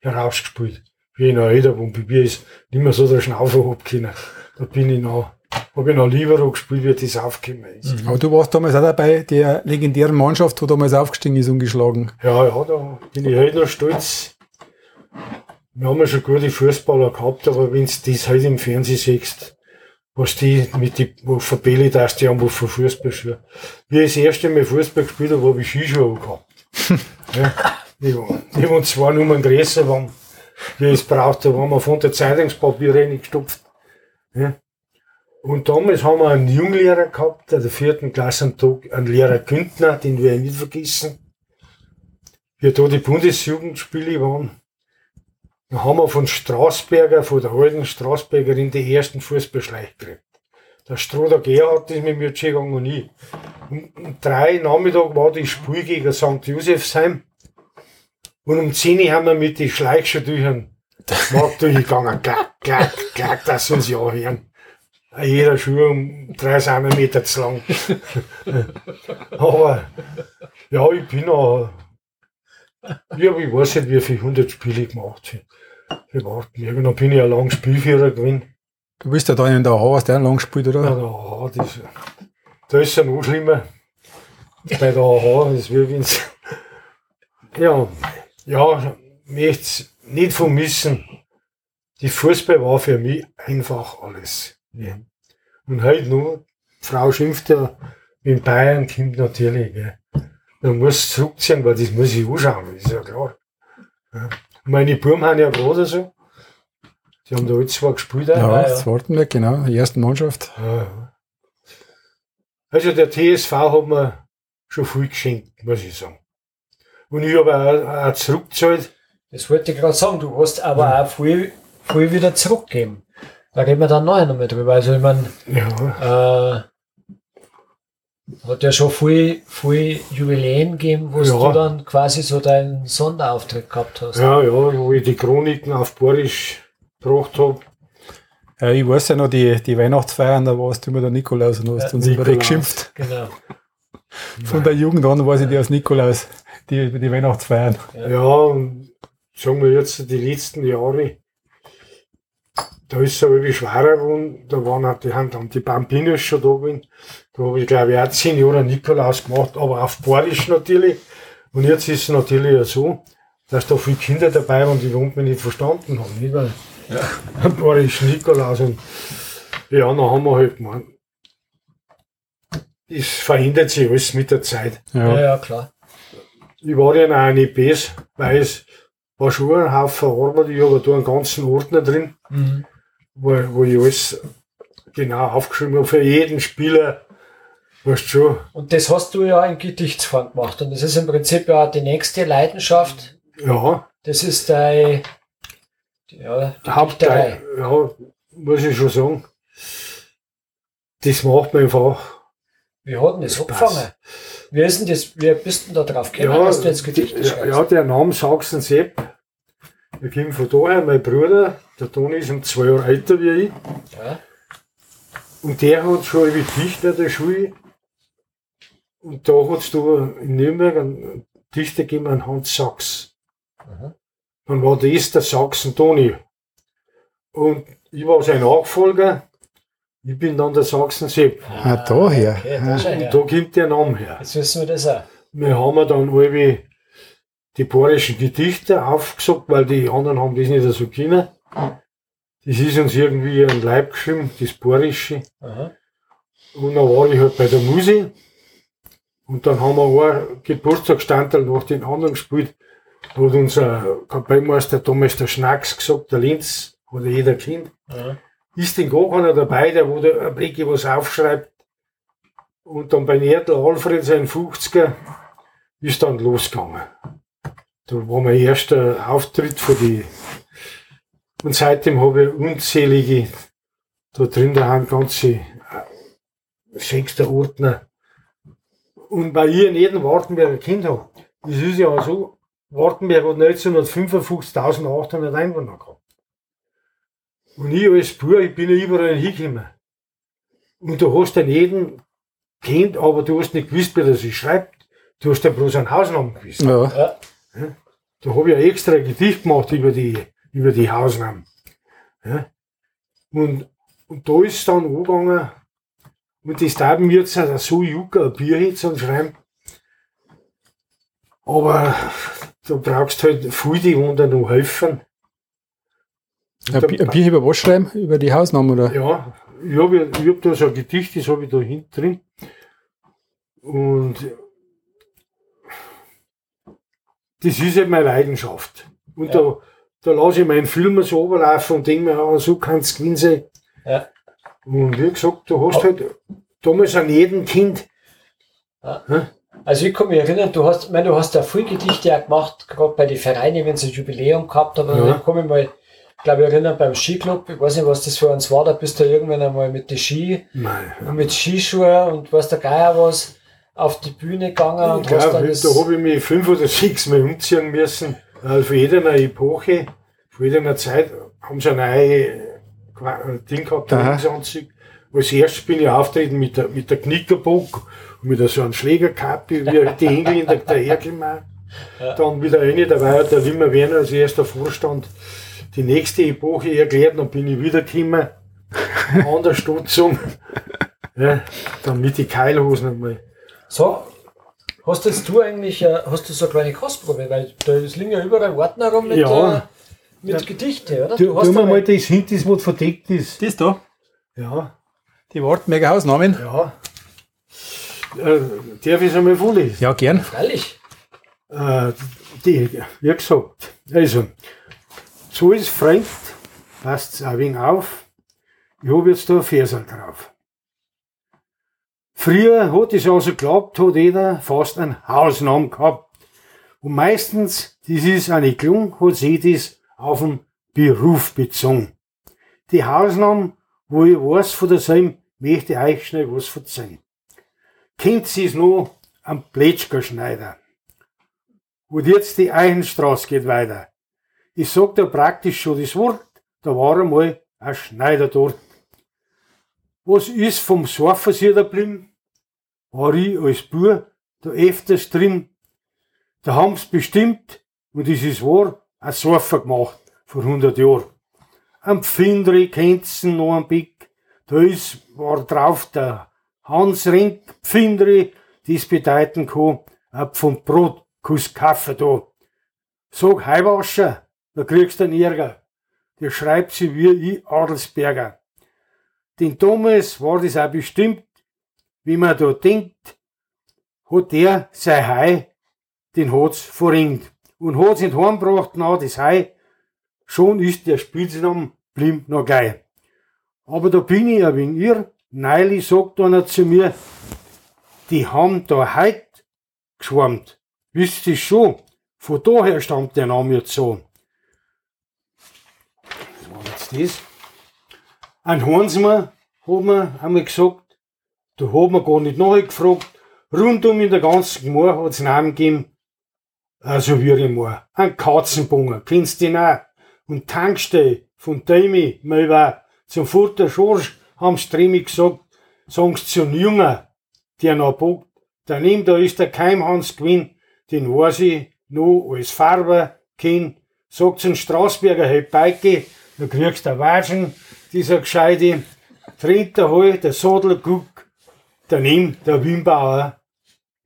herausgespielt. Wie ich noch älter war, bei mir ist nicht mehr so der Schnaufer können. Da bin ich noch habe ich noch lieber gespielt, wie das aufgekommen ist. Mhm. Aber du warst damals auch dabei, der legendären Mannschaft, die damals aufgestiegen ist, ungeschlagen. Ja, ja, da bin ich heute noch stolz. wir haben ja schon gute Fußballer gehabt, aber wenn du das halt im Fernsehen siehst, was die mit die, wo verbelli das die haben, wo für Fußballschuhe. Wie ich das erste Mal Fußball gespielt habe, habe ich Skischuhe gehabt. ja, die, die waren zwei Nummern größer waren, wie ich es brauchte, da haben wir von der Zeitungspapier reingestopft. Ja. Und damals haben wir einen Junglehrer gehabt, der der vierten Klasse am Tag, einen Lehrer Güntner, den wir nicht vergessen. Wie da die Bundesjugendspiele waren, da haben wir von Straßberger, von der alten Straßbergerin, die ersten Fußballschleich gekriegt. Der Stroder Gerhard ist mit mir gegangen und ich. Um, drei Nachmittag war die Spiel gegen St. Josefsheim. Und um zehn haben wir mit den Schleichscherdüchern Markt durchgegangen. Klack, klack, klack, dass sie uns ja hören. Jeder Schuh um drei Zentimeter zu lang. Aber, ja, ich bin auch, ja, ich weiß nicht, wie viele hundert Spiele gemacht habe. Irgendwann bin ich ein lang Spielführer gewesen. Du bist ja da in der A, hast du auch lang gespielt, oder? Ja, der AH, das, da ist es ja noch schlimmer. Bei der AH, das wird wenn's, ja, ja, möchte nicht vermissen. Die Fußball war für mich einfach alles. Ja. Und heute nur, Frau schimpft ja, in Bayern kommt natürlich, gell. Man muss zurückziehen, weil das muss ich anschauen, ist ja klar. Ja. Meine Buben haben ja gerade so. Die haben da alle zwei gespielt. Ja, ja. das Wartenberg, genau, die erste Mannschaft. Ja, ja. Also der TSV hat mir schon viel geschenkt, muss ich sagen. Und ich habe auch, auch zurückgezahlt. Das wollte ich gerade sagen, du hast aber auch viel, viel wieder zurückgeben. Da reden wir dann nachher noch mal drüber. Also ich meine, Ja, äh, hat ja schon viel, viel Jubiläen gegeben, wo Ja. du dann quasi so deinen Sonderauftritt gehabt hast. ja, ja, wo ich die Chroniken auf Borisch gebracht habe. Ja, ich weiß ja noch, die, die Weihnachtsfeiern, da warst du immer der Nikolaus und hast Ja, uns immer Nikolaus. geschimpft. Genau. Von der Jugend an weiß ich die als Nikolaus, die, die Weihnachtsfeiern. Ja, und sagen wir jetzt die letzten Jahre, da ist es aber irgendwie schwerer geworden. Da waren halt, die haben dann die Bambinos schon da gewesen. Da habe ich glaube ich auch zehn Jahre Nikolaus gemacht, aber auf Borisch natürlich. Und jetzt ist es natürlich ja so, dass da viele Kinder dabei waren, die überhaupt mich nicht verstanden haben. Nicht? Weil ja. Borisch Nikolaus und ja, dann haben wir halt gemeint, es verändert sich alles mit der Zeit. Ja, Ja. ja, klar. Ich war ja auch nicht besser, weil es war schon ein Haufen Arbeit. Ich habe da einen ganzen Ordner drin, Mhm. Wo, wo ich alles genau aufgeschrieben habe. Für jeden Spieler, weißt du schon, Und das hast du ja in Gedichtsform gemacht. Und das ist im Prinzip ja die nächste Leidenschaft. ja, Das ist dein, ja, die Hauptteil, ja, muss ich schon sagen. Das macht mir einfach, Wie hat denn das Spaß. angefangen? Wie ist denn das, wie bist du denn da drauf gekommen, ja, dass du jetzt Gedichte schreibst? ja, der Name Sachsen Sepp, der kommt von daher, mein Bruder, der Toni ist um zwei Jahre älter wie ich. Ja. Und der hat schon wie Dichter der Schule. Und da hat es da in Nürnberg einen Dichter gegeben, einen Hans Sachs. Mhm. Dann war das der Sachsen Toni. Und ich war sein Nachfolger. Ich bin dann der Sachsen Sepp. Ah, daher. Okay, da her. da kommt der Name her. Jetzt wissen wir das auch. Wir haben dann alle die bayerischen Gedichte aufgesagt, weil die anderen haben das nicht so können. Das ist uns irgendwie ein Leib geschrieben, das Bayerische. Aha. Und dann war ich halt bei der Musik. Und dann haben wir auch Geburtstagsstandteil nach den anderen gespielt. Da hat unser Kapellmeister Thomas der Schnacks gesagt, der Linz, hat jeder Kind. Aha. Ist denn gar keiner dabei, der wo der ein Blicke was aufschreibt? Und dann bei Erdl Alfred, sein 50er, ist dann losgegangen. Da war mein erster Auftritt für die. Und seitdem habe ich unzählige, da drin da haben ganze äh, sechster Ordner. Und weil ich in jedem Wartenberger Kind habe, das ist ja so, Wartenberg hat 1955.800 Einwohner gehabt. Und ich als Bub, ich bin ja überall hingekommen. Und du hast dann jeden kennt, aber du hast nicht gewusst, wie der sich schreibt. Du hast dann bloß einen Hausnamen gewusst. Ja. Ja. Da habe ich ein extra Gedicht gemacht über die, über die Hausnamen. Ja. Und, und da ist es dann angegangen, und das darf mir jetzt auch so jucken, ein Bier und schreiben. Aber da brauchst halt viele, die dir noch helfen. Ein Bier über was schreiben? Über die Hausnamen, oder? Ja, ich habe hab da so ein Gedicht, das habe ich da hinten drin. Und das ist halt meine Leidenschaft. Und ja. da, da lasse ich meinen Film so runterlaufen und denke mir, so kann es gewinnen sein. Ja. Und wie gesagt, du hast halt damals an jedem Kind. Ja. Also ich kann mich erinnern, du hast, mein, du hast ja viel Gedichte auch gemacht, gerade bei den Vereinen, wenn sie ein Jubiläum gehabt haben. Ja. Ich kann mich mal, glaube ich, erinnern beim Skiclub, ich weiß nicht, was das für uns war, da bist du irgendwann einmal mit den Ski, Nein. mit Skischuhen und was der Geier was, auf die Bühne gegangen und glaub, hast dann Da habe ich mich fünf oder sechs Mal umziehen müssen. Also für jede Epoche, für jede Zeit haben sie eine neue Ding gehabt, Trainingsanzug. Als erstes bin ich auftreten mit der, mit der Knickerbock und mit so einem Schlägerkappe, wie die Engländer dahergekommen. Ja. Dann wieder eine, da war der Wimmer Werner als erster Vorstand die nächste Epoche erklärt, dann bin ich wieder gekommen, an der Stutzung, ja, dann mit die Keilhosen einmal. So, hast jetzt du eigentlich, äh, hast du so eine kleine Kostprobe, weil da liegen ja überall Worten herum mit, ja. äh, mit ja. Gedichte, oder? Du, du hast mal das hin, das was verdeckt ist. Das da? Ja. Die Wartenberger Hausnamen? Ja. Äh, darf ich es einmal vorlesen? Ja, gern. Freilich. Äh, die, wie gesagt, also, so ist fremd, passt ein wenig auf. Ich habe jetzt da Versal drauf. Früher hat es also geglaubt, hat jeder fast einen Hausnamen gehabt. Und meistens, das ist eine gelungen, hat sich das auf den Beruf bezogen. Die Hausnamen, wo ich weiß von der Seim, möchte ich euch schnell was verzeihen. Kennt sie es noch am Plätschkerschneider? Und jetzt die Eichenstraße geht weiter. Ich sag da praktisch schon das Wort, da war einmal ein Schneider dort. Was ist vom Surfersier da blieben? War ich als Bub da öfters drin. Da haben's bestimmt, und das ist wahr, ein Surfer gemacht, vor 100 Jahren. Am Pfindri kennt's noch ein Bick, da ist, war drauf der Hans Rink Pfindri, dies bedeuten kann, ein Pfund Brot, Kuss Kaffee da. Sag Heiwascher, da kriegst du einen Ärger. Der schreibt sie wie ich Adelsberger. Denn damals war das auch bestimmt wie man da denkt, hat der sein Hai, den hat's verringt. Und hat's nicht heimgebracht, na, das Hai, schon ist der Spitzname blieb noch geil. Aber da bin ich ein wenig irr. Neili sagt einer zu mir, die haben da heut geschwärmt. Wisst ihr schon? Von daher stammt der Name jetzt so. Was war jetzt das? Ein Hansmer, hat mir einmal gesagt, da hat man gar nicht nachgefragt. Rundum in der ganzen Gemur hat's Namen gegeben. Also wie mal. Ein Katzenbunger, kennst du den auch? Und Tankstelle von Demi, war zum Futter Schorsch, haben Stremi gesagt, sagen's zu einem Jungen, der noch bockt. Daneben da ist der Keimhans gewinn, den weiß ich noch als Farber kenn. Sagt's ein Straßberger, hey Beike, da kriegst du Waschen, dieser Gescheide. Dritter halt, der Sadel guckt, Daneben der Wimbauer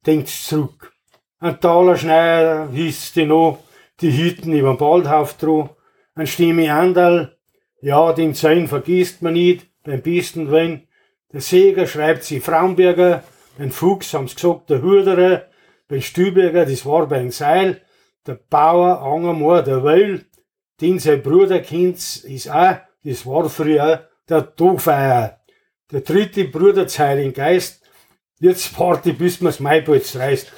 denkt zurück. Ein Talerschneider hieß die noch, die Hütten über den Baldhauf droh. Ein Stimme Andal, ja, den Sein vergisst man nicht, beim besten Wein. Der Seger schreibt sie Fraunberger, beim Fuchs haben's gesagt, der Hurderer, beim Stüberger, das war beim Seil, der Bauer, Angermoor, der Weil, den sein Bruder kennt, ist auch, das war früher der Dofeier. Der dritte Bruder in Geist, jetzt Party, bis mir's Maibolz reißt.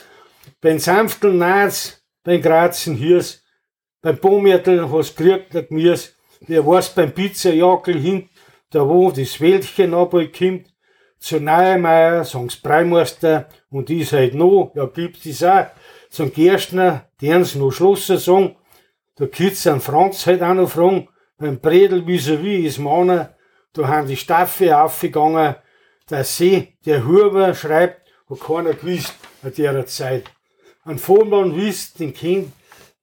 Beim sanften Naz, beim Grazen Hirs, beim Baumärtel hast kriegt der Gmirs, wer weiß beim Pizzajackel hin, da wo das Wäldchen aball kommt, zu Neumeier, sagen's Breimeister, und is halt noch, ja gibt's das auch, zum Gerstner, dern's noch Schlosser sagen, da kit's an Franz halt auch noch fragen, beim Bredel vis-à-vis ist Manner, da haben die Staffel aufgegangen, dass sie, der Huber schreibt, hat keiner gewusst an der Zeit. Ein Vormann wisst, den Kind,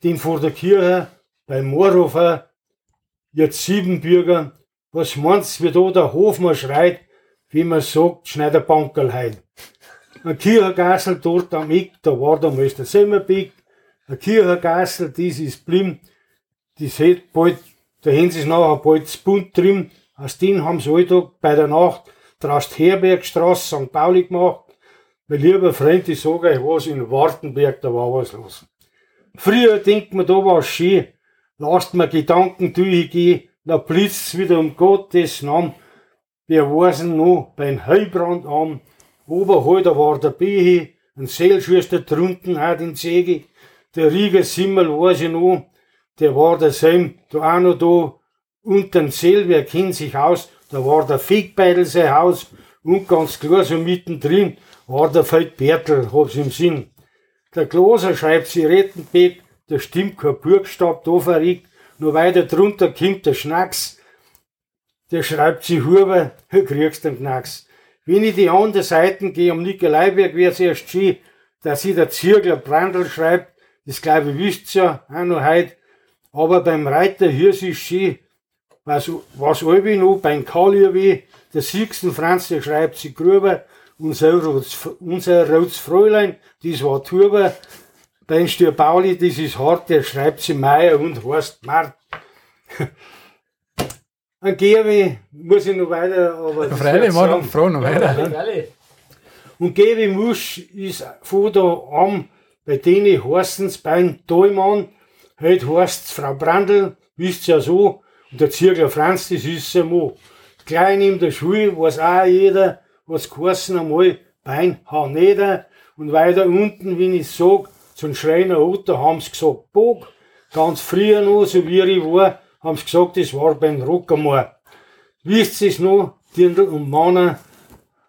den vor der Kirche, beim Moorhofer, jetzt sieben Bürger, was meinst, wie da der Hofmann schreit, wie man sagt, Schneider Bankerl heim. Ein Kirchergassel dort am Eck, da war damals der Semmerbeck, ein Kirchergassel, das ist blim, das hat bald Da haben sie es nachher bald bunt drin. Aus denen haben sie Alltag bei der Nacht Traust Herbergstraße, St. Pauli gemacht. Mein lieber Freund, ich sage euch was, in Wartenberg, da war was los. Früher denkt man, da war schön. Lasst mir Gedanken durchgehen, da blitzt's wieder um Gottes Namen. Weiß denn noch, beim Heilbrand am, oberhalb, da war der Behe, ein Seelschwester drunten hat in Säge. Der Rieger Simmel weiß ich noch, der war der Sam, da noch da, und den Seelwerk hin sich aus, da war der Fickbeidel sein Haus, und ganz klar so mittendrin war der Feld Bertel, hab's im Sinn. Der Kloser schreibt sie Rettenbeck, da stimmt kein Burgstab da verregt, nur weiter drunter kommt der Schnacks, der schreibt sie Huber, kriegst den Knacks. Wenn ich die andere Seiten gehe, um Nikolaiberg wird's erst schön, dass sie der Zirkler Brandl schreibt, das glaube ich wisst ja, auch noch heut. Aber beim Reiter hier ist schön, was, was Albi noch beim Kalier wie, der siegsten Franz, der schreibt sie Gruber, unser Rots, unser Rots Fräulein, das war Turber, beim Stier Pauli, das ist hart, der schreibt sie Meier und Horst Mart. Ein Gewe muss ich noch weiter, aber. Freilich, mal noch Frau noch weiter. Und Gewe Musch ist von da an, bei denen heißen's beim Däumann, heute heißt's Frau Brandl, wisst ja so, und der Zirkler Franz, das ist ja mo. Klein in der Schule weiß auch jeder, was geheißen einmal, Bein, hau nieder, und weiter unten, wenn ich sag, zum Schreiner Otto haben's gesagt, Bog, ganz früher noch, so wie ich war, haben sie gesagt, das war beim Rockermoor. Wisst ihr es noch, Dirndl und Männer,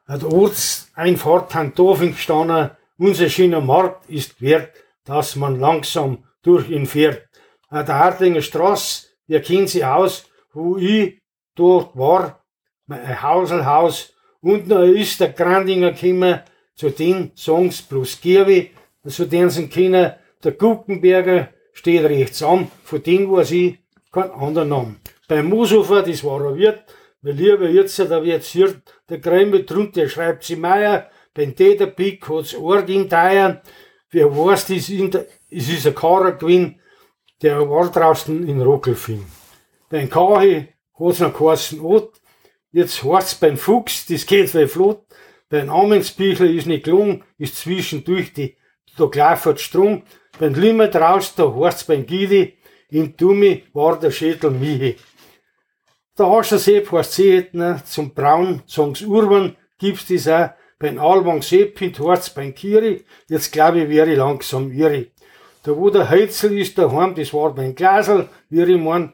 hat Ortseinfahrt haben Dorfen gestanden, unser schöner Markt ist wert, dass man langsam durch ihn fährt. An der Hartlinger Straße, ihr kennt sie aus, wo ich dort war, mein Hauselhaus, und noch ist der Grandinger gekommen, zu den Songs plus Gierwi, zu denen sie kennen, der Guckenberger steht rechts an, von dem war sie kein anderer Name. Beim Mooshofer, das war ein Wirt, mein lieber jetzt, da wird hier, der Kreml drunter, der schreibt sie Meier, beim Täter Pick hat's Org in Teier, wer weiß, das ist, es ist ein Karer gewesen, der war draußen in Rockelfing. Beim Kahi hat's noch geheißen Ot, jetzt heißt's beim Fuchs, das geht weil flott, beim Amensbüchler ist nicht gelungen, ist zwischendurch die, da gleich Strom, beim Limmer draußen, da heißt's beim Gidi, im Dummi war der Schädel Mihi. Der Aschersee heißt Seetner, zum Braun, songs Urban, gibt's das auch, beim Alwang Seepit heißt's beim Kiri, jetzt glaube ich, wäre ich langsam irre. Da wo der Heizel ist daheim, das war beim Glasel, wie ich mein,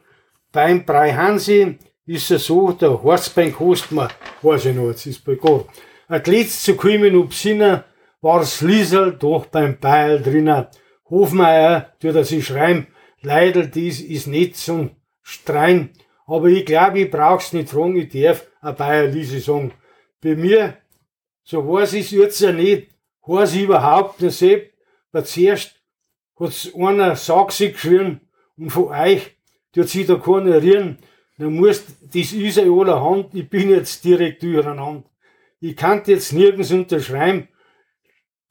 beim Brei Hansi ist es so, der heißt's beim Kostmer, weiß ich noch, jetzt ist bei Gott. Ein letztes zu kommen ob Sinner, war's Liesel doch beim Beil drinnen. Hofmeier, tut er sich schreiben, Leidl, dies ist nicht zum Strein. Aber ich glaube, ich brauch's nicht fragen, ich darf ein Bayerliese sagen. Bei mir, so weiß ich's jetzt ja nicht, weiß ich überhaupt nicht selbst, weil zuerst hat's einer Sachse geschrien und von euch tut sich da keiner rühren. Dann musst, das ist ja aller Hand, ich bin jetzt direkt durcheinander. Ich kann jetzt nirgends unterschreiben,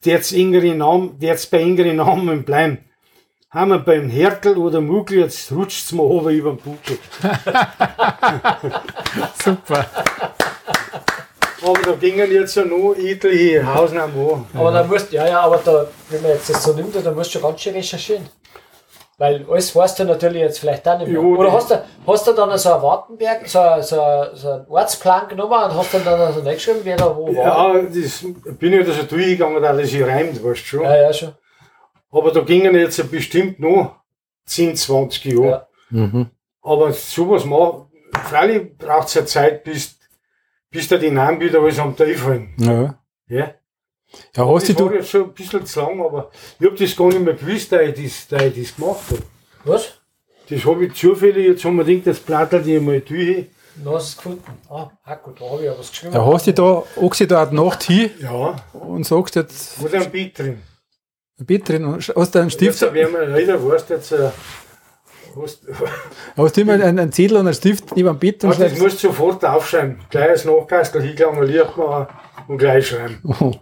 der jetzt Namen, der jetzt bei engeren Namen bleiben haben wir beim Hertel oder Mugel, jetzt rutscht's mir over über den Buckel. Super. Aber da gingen jetzt ja noch etliche Hausnamen an. Aber da musst ja, ja, aber da, wenn man jetzt das so nimmt, dann musst du ganz schön recherchieren. Weil alles weißt du natürlich jetzt vielleicht auch nicht mehr. Jo, Oder hast du, hast du dann so ein Wartenberg, so, so, so einen Ortsplan genommen und hast dann dann so reingeschrieben, wer da wo war? Ja, das bin ich da so durchgegangen, dass das reimt, weißt du schon. Ja, ja, schon. Aber da gingen jetzt bestimmt noch 10, 20 Jahre. Ja. Mhm. Aber sowas mal, freilich braucht es ja Zeit, bis, bis da die Namen wieder alles am Teil fallen. Ja. Ja. Ja, hast das war jetzt schon ein bisschen zu lang, aber ich hab das gar nicht mehr gewusst, da ich das, da ich das gemacht habe. Was? Das habe ich zufällig, jetzt haben wir gedacht, das Plattel, die ich mal durch. Du hast es gefunden. Ah, ah gut, da habe ich ja was geschrieben. Ja, hast du da, auch da Nacht hin? Ja. Und sagst jetzt. Wo ist ein Beat drin? Bitte drin. Hast du einen Stift? Jetzt, wenn man reden, weißt jetzt, hast, hast du immer einen, einen Zettel und einen Stift neben dem Bett? Und das musst du sofort aufschreiben. Gleich als Nachkastel hinklammern, Licht machen und gleich schreiben. Oh.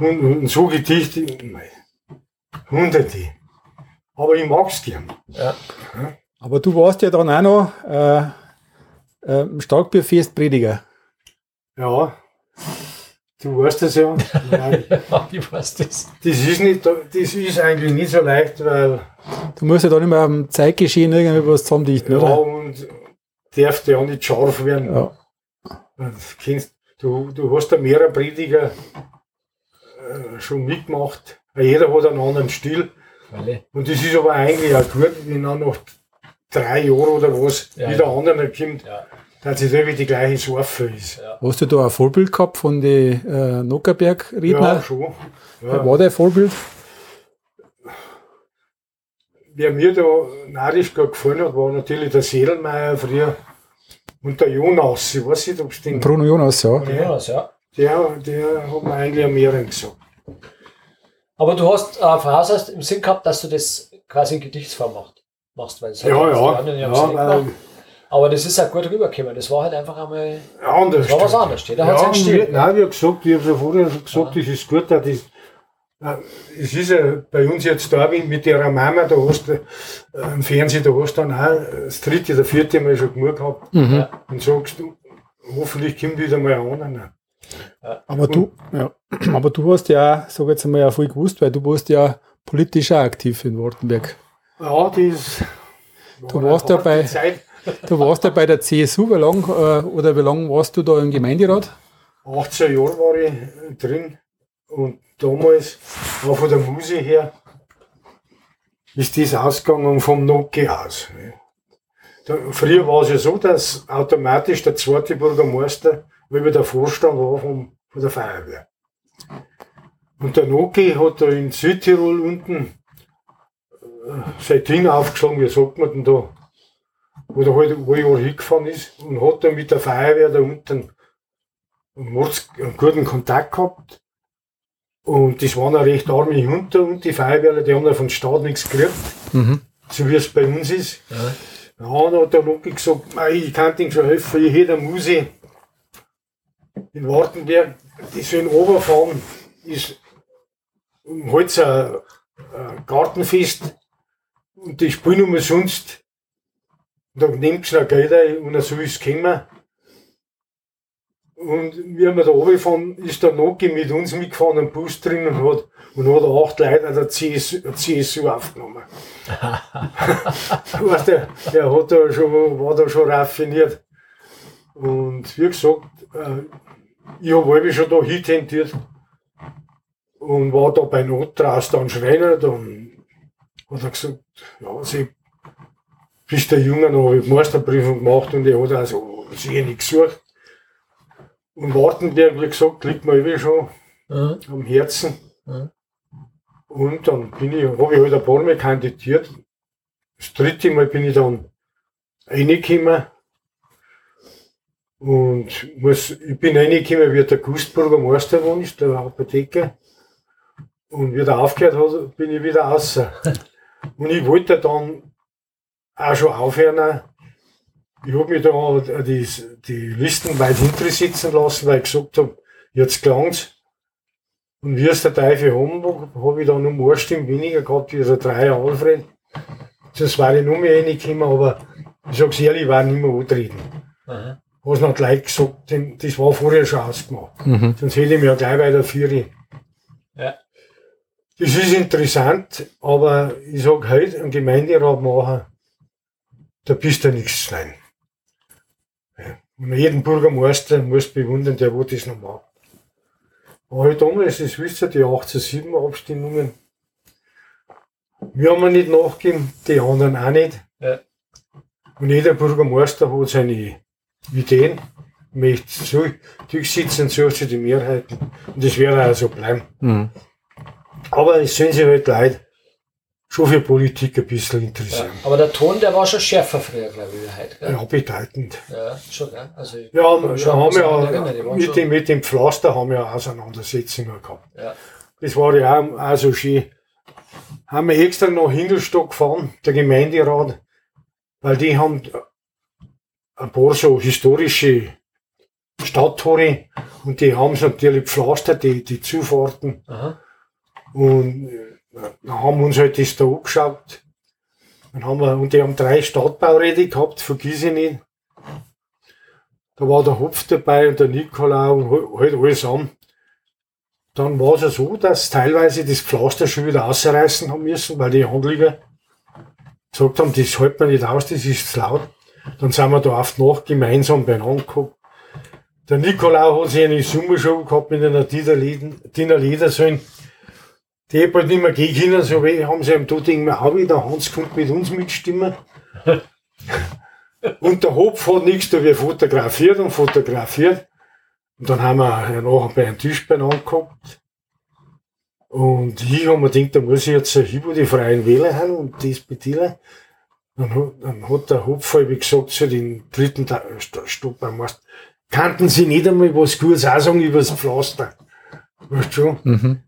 Und, und so Gedichte, hunderte. Aber ich mag's gern. Ja. Aber du warst ja dann auch noch äh, äh, im Starkbierfest Prediger. Ja, du weißt das ja. Nein, Ja, ich weiß das. das, ist nicht, das ist eigentlich nicht so leicht, weil Du musst ja dann immer am Zeitgeschehen irgendwie was zusammendichten, ja, oder? und darf ja nicht scharf werden. Ja. Kennst, du, du hast da mehrere Prediger äh, schon mitgemacht. Jeder hat einen anderen Stil. Und das ist aber eigentlich auch gut, wenn dann nach drei Jahren oder was Ja, wieder ja. anderer kommt, ja, dass es irgendwie die gleiche Sorfe ist. Hast du da ein Vorbild gehabt von den äh, Nockerberg-Redner? Ja, schon. Ja. war dein Vorbild? Wer mir da narrisch gut gefallen hat, war natürlich der Sedelmeier früher und der Jonas. Ich weiß nicht, ob es den. Bruno Jonas, ja. ja. Jonas, ja. Der, der hat mir eigentlich am mehreren gesagt. Aber du hast äh, voraus im Sinn gehabt, dass du das quasi in Gedichtsform machst, weil es Ja, halt die ja. anderen ja, haben gemacht. Aber das ist auch gut rübergekommen. Das war halt einfach einmal. anders. Das war was anderes. Jeder hat ja, seinen Stil. wir- Nein, wie gesagt, ich habe schon vorher gesagt, das ist gut, das, äh, es ist ja bei uns jetzt da, wie mit der Mama, da hast du äh, im Fernsehen, da hast du dann auch das dritte oder vierte Mal schon genug gehabt. Mhm. Ja. Und sagst du, hoffentlich kommt wieder mal einer. Aber du, ja. aber du hast ja, sag jetzt einmal, ja voll gewusst, weil du warst ja politisch auch aktiv in Wartenberg. Ja, das. Du war warst eine harte dabei. Zeit. Du warst ja bei der CSU, wie lang, äh, oder wie lange warst du da im Gemeinderat? 18 Jahre war ich drin und damals, auch von der Musik her, ist das ausgegangen vom Nokia aus. Da, früher war es ja so, dass automatisch der zweite Bürgermeister über der Vorstand war vom, von der Feuerwehr. Und der Noki hat da in Südtirol unten äh, sein Ding aufgeschlagen, wie sagt man denn da, wo der halt alle Jahre hingefahren ist und hat dann mit der Feuerwehr da unten einen guten Kontakt gehabt. Und das waren auch recht arme Hunde und die Feuerwehrler, die haben ja vom Staat nichts gekriegt, Mhm. so wie es bei uns ist. Ja. Ja, dann hat der Loki gesagt, "Mei, ich kann Ihnen schon helfen, ich hätte eine Muse in Wartenberg, die sollen runterfahren, ist um Holz ein, ein Gartenfest und die spielen umsonst. Und dann nimmt sie noch Geld ein und dann soll es kommen. Und wir da runtergefahren, ist der Noki mit uns mitgefahren, im Bus drin und hat, und hat acht Leute an der CSU, CSU aufgenommen. weißt du, der hat da schon, war da schon raffiniert. Und wie gesagt, äh, ich habe halb schon da hintendiert und war da bei Not draußen dann Schreiner, dann hat er gesagt, ja, sie bist der Junge noch, habe ich die Meisterprüfung gemacht und er hat also sehr nichts gesucht. Und Wartenberg, wie gesagt, liegt mir irgendwie schon Mhm. am Herzen. Mhm. Und dann bin ich, habe ich halt ein paar Mal kandidiert. Das dritte Mal bin ich dann reingekommen. Und muss, ich bin reingekommen, wie der Gustburger Meister geworden ist, der Apotheker. Und wie der aufgehört hat, bin ich wieder raus. Und ich wollte dann auch schon aufhören. Ich habe mich da die, die Listen weit hinter sitzen lassen, weil ich gesagt habe, jetzt gelangt's. Und wie es der Teufel haben, habe ich dann um eine Stimme weniger gehabt wie der Dreier Alfred. Sonst war ich noch mehr reingekommen, aber ich sag's ehrlich, ich war nicht mehr antreten. Mhm. Was noch Leute gesagt, denn das war vorher schon ausgemacht. Mhm. Sonst hätte ich mich ja gleich bei der Vieri. Ja. Das ist interessant, aber ich sag heute, einen Gemeinderat machen, da bist du nichts sein. Ja. Und jeden Bürgermeister musst du bewundern, der wo das noch macht. Aber halt damals, das wisst ihr, die 187 Abstimmungen, wir haben nicht nachgegeben, die anderen auch nicht. Ja. Und jeder Bürgermeister hat seine Ideen, möchte so durchsetzen, sucht sich die Mehrheiten. Und das wird auch so bleiben. Mhm. Aber es sollen sich halt Leute schon für Politik ein bisschen Ja. interessieren. Aber der Ton, der war schon schärfer früher, glaube ich, wie heute. Gell? Ja, bedeutend. Ja, schon, gell? Also, Ja, schon haben ja mit dem, mit dem Pflaster haben wir ja Auseinandersetzungen gehabt. Ja. Das war ja auch, auch so schön. Haben wir extra nach Hindelstock gefahren, der Gemeinderat, weil die haben ein paar so historische Stadttore und die haben es natürlich pflastert, die, die Zufahrten. Aha. Und haben uns halt das da angeschaut. Dann haben wir, und die haben drei Stadtbauräte gehabt, vergiss ich nicht. Da war der Hopf dabei und der Nikolau und halt alles an. Dann war es ja so, dass teilweise das Pflaster schon wieder ausreißen haben müssen, weil die Handliger gesagt haben, das hält man nicht aus, das ist zu laut. Dann sind wir da oft noch gemeinsam beieinander gehabt. Der Nikolau hat sich eine Sommershow gehabt mit einer Diener Ledersäule. Die hat halt nicht mehr gehen können, so wie haben sie ihm da denken wir, auch wieder, Hans kommt mit uns mitstimmen. und der Hopf hat nichts da wie fotografiert und fotografiert. Und dann haben wir nachher bei einem Tisch beieinander gehabt. Und ich habe mir gedacht, da muss ich jetzt über die Freien Wähler haben und das bedienen. Dann, dann hat der Hopf wie gesagt zu den dritten Stopp Meister, kannten sie nicht einmal was Gutes auch sagen über das Pflaster. Weißt du schon? Mhm.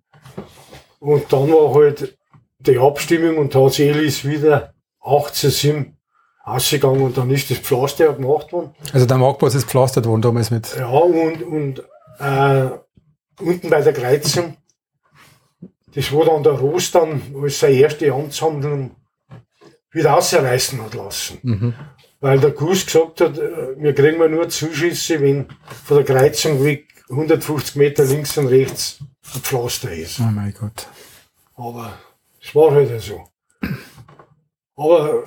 Und dann war halt die Abstimmung und tatsächlich ist wieder 18 ausgegangen und dann ist das Pflaster gemacht worden. Also der Marktplatz ist pflastert worden damals mit. Ja, und, und äh, unten bei der Kreuzung, das war dann der Rost dann als seine erste Amtshandlung wieder ausreißen hat lassen. Mhm. Weil der Gus gesagt hat, äh, wir kriegen nur Zuschüsse, wenn von der Kreuzung weg 150 Meter links und rechts ein Pflaster ist. Oh mein Gott. Aber es war halt so. Aber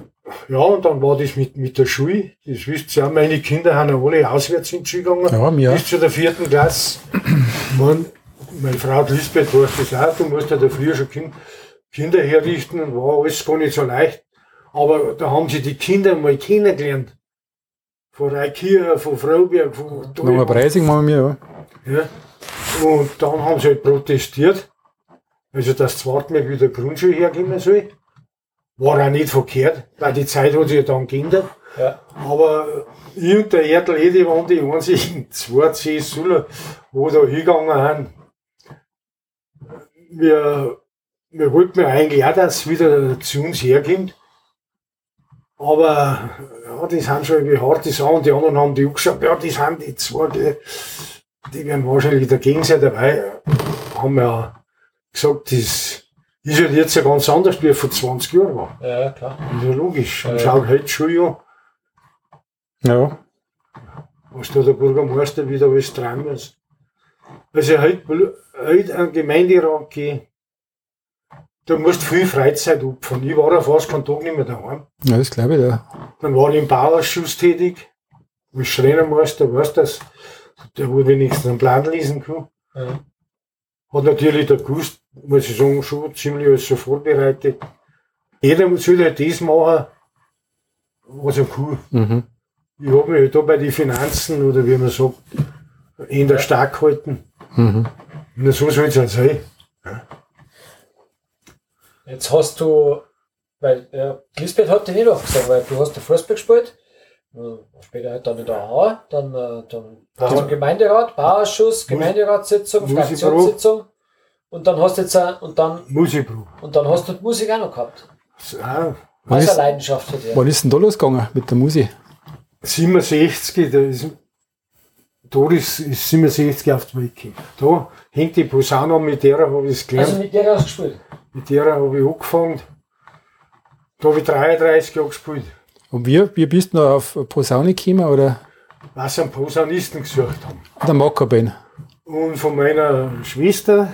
ja, und dann war das mit, mit der Schule. Das wisst ihr ja, meine Kinder haben alle auswärts in die gegangen. Ja, mir. Bis zu der vierten Klasse. Man, meine Frau Lisbeth weiß das auch, du musst ja da früher schon kind, Kinder herrichten und war alles gar nicht so leicht. Aber da haben sie die Kinder mal kennengelernt. Von Reikirchen, von Freiberg, von Nochmal Preising machen wir, ja. ja. Und dann haben sie halt protestiert. Also, dass Zwartberg wieder Grundschule herkommen soll. War auch nicht verkehrt, weil die Zeit hat sich ja dann geändert. Ja. Aber ich und der Erdl, die waren die einzigen zwei CSUler, wo da hingegangen sind. Wir, wir wollten ja eigentlich auch, dass es wieder zu uns herkommt. Aber ja, die sind schon irgendwie harte Sachen. Die anderen haben die auch gesagt, ja, die sind die zwei, die, die werden wahrscheinlich dagegen sein dabei. Haben ja gesagt, das ist halt jetzt ja ganz anders, wie er vor 20 Jahren war. Ja, klar. Das ist ja logisch. Und ja, schau heute schon ja. Ja. Was da der Bürgermeister wieder alles dran ist. Also heute, heute ein Gemeinderat gehen, da musst viel Freizeit opfern. Ich war ja fast keinen Tag nicht mehr daheim. Ja, das glaube ich, ja. Dann war ich im Bauausschuss tätig, als Schreinermeister, weißt du, der wo wenigstens einen Plan lesen kann. Ja. Hat natürlich der gewusst, muss ich sagen, schon ziemlich alles so vorbereitet. Jeder soll halt das machen, was er kann. Mhm. Ich habe mich halt da bei den Finanzen oder wie man sagt, in der stark gehalten. Mhm. Und so soll es halt sein. Ja. Jetzt hast du, weil ja, Lisbeth hat dich nicht aufgesagt, weil du hast den Fußball gespielt, später halt dann in der AHA, dann, äh, dann Bauer. Gemeinderat, Bauausschuss, Gemeinderatssitzung, Fraktionssitzung. Und dann hast du jetzt auch, und dann, Musikprobe. Und dann hast du die Musik auch noch gehabt. Ah, was ist eine Leidenschaft für dich? Wann ist denn da losgegangen mit der Musik? 67, da ist, Doris ist 67 auf die Welt gekommen. Da hängt die Posaune an, mit der habe ich es gelernt. Also mit der hast du gespielt? Mit der habe ich angefangen. Da habe ich 33 Jahre gespielt. Und wie, wie bist du noch auf Posaune gekommen, oder? Was sie einen Posaunisten gesucht haben. Der Makaben. Und von meiner Schwester,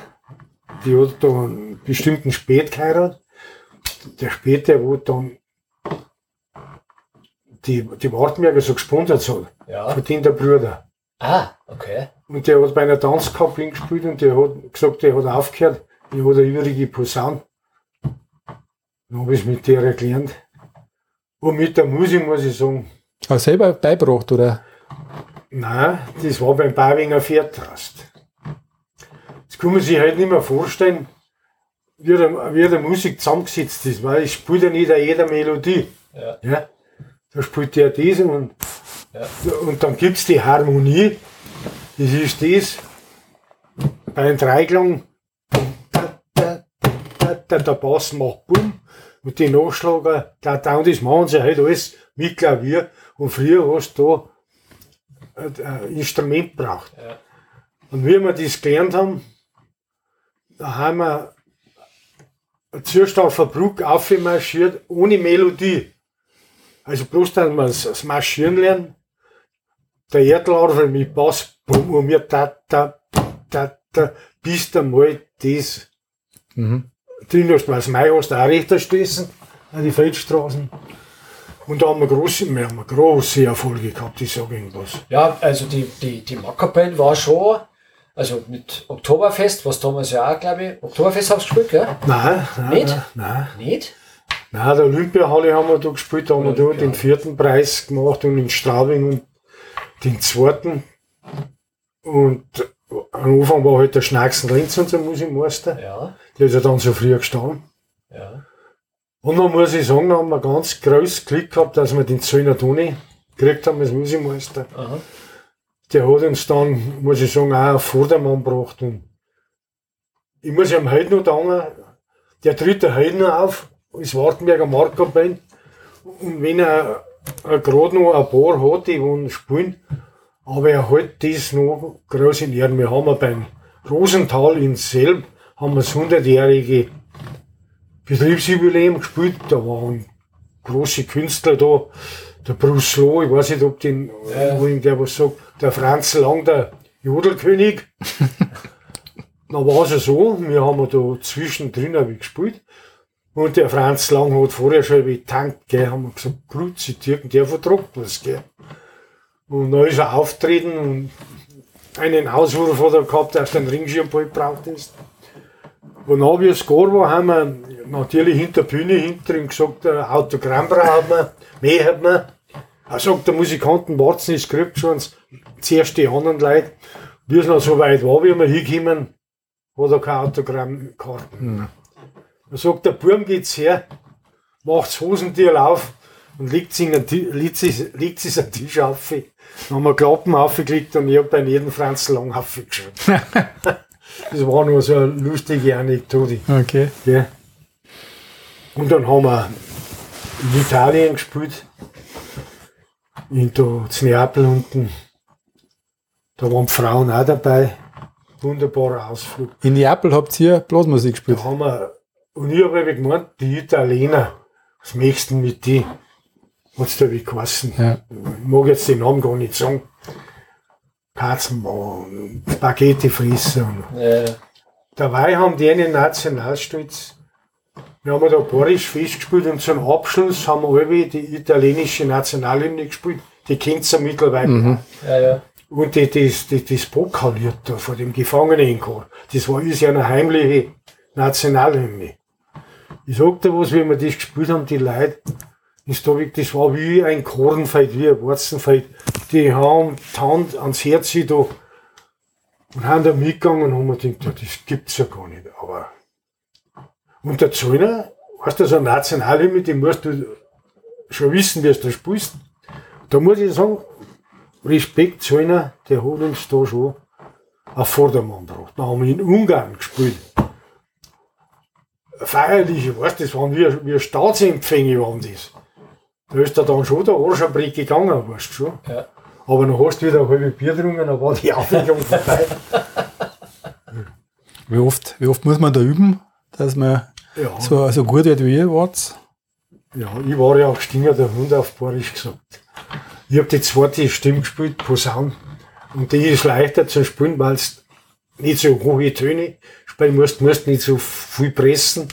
die hat da einen bestimmten Spät geheiratet. Der Spät, der wo dann die, die Wartenberger so gesponsert hat. Ja. Von dem der Bruder. Ah, okay. Und der hat bei einer Tanzkapelle gespielt und der hat gesagt, der hat aufgehört. Ich habe eine übrige Posaune. Dann habe ich es mit der gelernt. Und mit der Musik muss ich sagen. Auch selber beibracht, oder? Nein, das war beim Bawinger Pferdtrast. Das kann man sich halt nicht mehr vorstellen, wie der, wie der Musik zusammengesetzt ist, weil ich spiele ja nicht an jeder Melodie. Ja. ja? Da spielt der diesen und, ja. und dann gibt es die Harmonie. Das ist das bei einem Dreiklang der, der Bass macht Bumm und die Nachschlager, da, da und das machen sie halt alles mit Klavier und früher hast du da ein Instrument braucht. Ja. Und wie wir das gelernt haben, da haben wir Zustaufer Bruck aufmarschiert, ohne Melodie. Also bloß, dass wir das Marschieren lernen. Der Erdlauf mit Bass, bumm, und wir da, da, da, da, bis da mal das Mhm. Hast. Weil das Mai hast du auch stößen, an die Feldstraßen. Und da haben wir große, wir haben große Erfolge gehabt, ich sage irgendwas. Ja, also die, die, die Mackerband war schon, also mit Oktoberfest, was damals ja auch, glaube ich, Oktoberfest hab's gespielt, gell? Nein, nein, Nicht? nein, nein. Nicht? Nein, der Olympiahalle haben wir da gespielt, da haben wir da den vierten Preis gemacht und in Straubing und den zweiten. Und am Anfang war halt der Schnacksen Lenz unser Musikmeister. Ja, Der ist ja dann so früh gestanden. ja. Und dann muss ich sagen, da haben wir ganz groß Glück gehabt, dass wir den Zöllner Toni gekriegt haben als Musikmeister. Aha. Der hat uns dann, muss ich sagen, auch auf Vordermann gebracht. Und ich muss ihm heute noch danken, der tritt heute noch auf, als Wartenberger Marco Band. Und wenn er, er gerade noch ein paar hat, die wollen spielen, aber er hält das noch groß in Ehren. Wir haben ja beim Rosenthal in Selb, haben wir das 100-jährige Betriebsjubiläum gespielt. Da waren große Künstler da. Der Bruce Loh, ich weiß nicht, ob den, Ja. ihm der was sagt, der Franz Lang, der Jodelkönig. da war es ja so, wir haben da zwischendrin hab ich gespielt. Und der Franz Lang hat vorher schon getankt, gell, haben wir gesagt, Grüezi, Türken, der vertragt was, gell. Und dann ist er auftreten und einen Auswurf hat er gehabt, dass den Ringschirmball gebraucht ist. Und dann, wie es gar war, haben wir natürlich hinter der Bühne hinter ihm gesagt, ein Autogramm braucht man, mehr hat man. Er sagt, der Musikanten warten, es kriegt schon zuerst die anderen Leute. Wie es noch so weit war, wie wir hinkommen, hat er keine Autogrammkarten. Er sagt, der Burm geht's her, macht das Hosentier auf und an den legt sich, legt sich am Tisch auf. Dann haben wir Klappen aufgeklickt und ich hab bei jedem Franz lang aufgeschrieben. das war nur so eine lustige Anekdote. Okay. Ja. Und dann haben wir in Italien gespielt. In da zu Neapel unten. Da waren Frauen auch dabei. Wunderbarer Ausflug. In Neapel habt ihr Blasmusik gespielt. Da haben wir, und ich habe gemeint, die Italiener, was möchtest du mit die? Hat's da wie geheißen? Ja. Ich mag jetzt den Namen gar nicht sagen. Fressen. und- Ja, Dabei haben die einen Nationalstolz. Wir haben da Borisch festgespielt und zum Abschluss haben wir alle die italienische Nationalhymne gespielt. Die kennt ihr mittlerweile. ja, ja. Und die, das, das, das Pokaliert da vor dem Gefangenenchor, das war ist ja eine heimliche Nationalhymne. Ich sag dir was, wie wir das gespielt haben, die Leute, das, das war wie ein Kornfeld, wie ein Wurzenfeld. Die haben die Hand ans Herz da und haben da mitgegangen und haben gedacht, ja, das gibt's ja gar nicht. Aber und der Zöllner, weißt du, so eine Nationalhymne, die musst du schon wissen, wie du da spielst. Da muss ich sagen, Respekt Zöllner, der hat uns da schon auf Vordermann gebracht. Da haben wir in Ungarn gespielt. Feierliche, weißt du, das waren wie, wie Staatsempfänge waren das. Da ist da dann schon der Arsch am Brett gegangen, weißt du schon. Ja. Aber dann hast du wieder ein halbes Bier getrunken, dann war die Aufregung vorbei. Wie oft, wie oft muss man da üben, dass man Ja, so, so gut wird wie ihr wart? ja, ich war ja auch Stinger der Hund auf Borisch gesagt. Ich habe die zweite Stimme gespielt, Posaun. Und die ist leichter zu spielen, weil es nicht so hohe Töne spielen musst, musst nicht so viel pressen.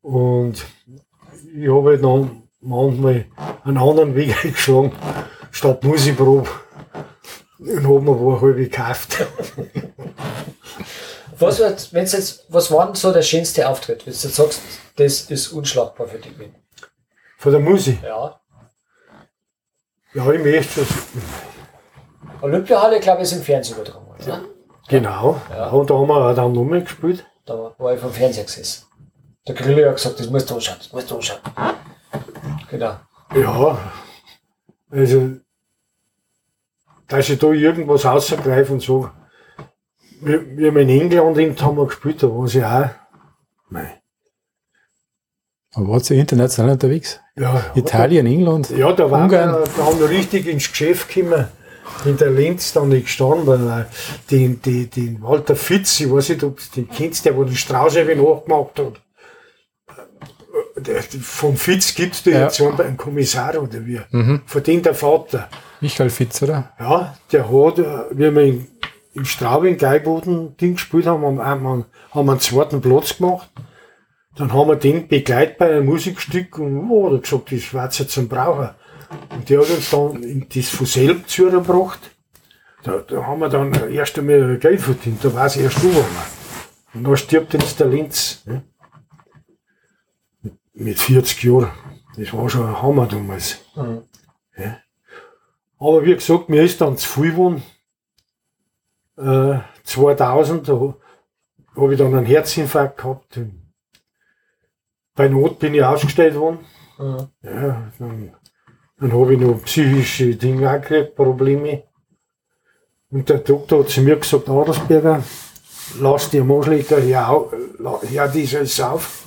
Und ich habe halt dann manchmal einen anderen Weg eingeschlagen, statt Musikprobe. Und habe mir wohl halbe gekauft. Was, wenn's jetzt, was war denn so der schönste Auftritt? Wenn du jetzt sagst, das ist unschlagbar für dich. Von der Musik. Ja. Ja, ich möchte das. Olympiahalle, glaube ich, ist im Fernsehen übertragen worden. Ne? Genau. Ja. Und da haben wir auch dann nochmal gespielt. Da war ich vom Fernseher gesessen. Der Grillo hat gesagt, das musst du anschauen, das musst du anschauen. Genau. Ja, also, dass ich da irgendwas rausgreife und so. Wie, wie wir in England eben haben wir gespielt, da war sie auch. Mei. Aber wart ihr international unterwegs? Ja, Italien, England? Ja, da waren Ungarn. wir, da haben wir richtig ins Geschäft gekommen. In der Linz dann nicht gestanden, weil äh, den, den, den Walter Fitz, ich weiß nicht, ob du den kennst, der wo den Strauß eben nachgemacht hat. Der, vom Fitz gibt's da Ja. jetzt einen Kommissar oder wie. Von dem der Vater. Michael Fitz, oder? Ja, der hat, äh, wie wir in, in Straubing Geiboden Ding gespielt haben, haben, haben, wir- haben einen zweiten Platz gemacht. Dann haben wir den begleitet bei einem Musikstück und oh, hat gesagt, das war jetzt zum Braucher. Und der hat uns dann in das von selbst zugebracht. Da, da haben wir dann erst einmal Geld verdient, da war es erst geworden. Und dann stirbt uns der Linz. Ne? Mit- Mit 40 Jahren. Das war schon ein Hammer damals. Ja. Aber wie gesagt, mir ist dann zu viel geworden. Äh, 2000, da habe ich dann einen Herzinfarkt gehabt. Bei Not bin ich ausgestellt worden. Mhm. Ja, dann, dann habe ich noch psychische Dinge auch gekriegt, Probleme. Und der Doktor hat zu mir gesagt, Adelsberger, lass dir Moschlecker, ja, ja, alles auf.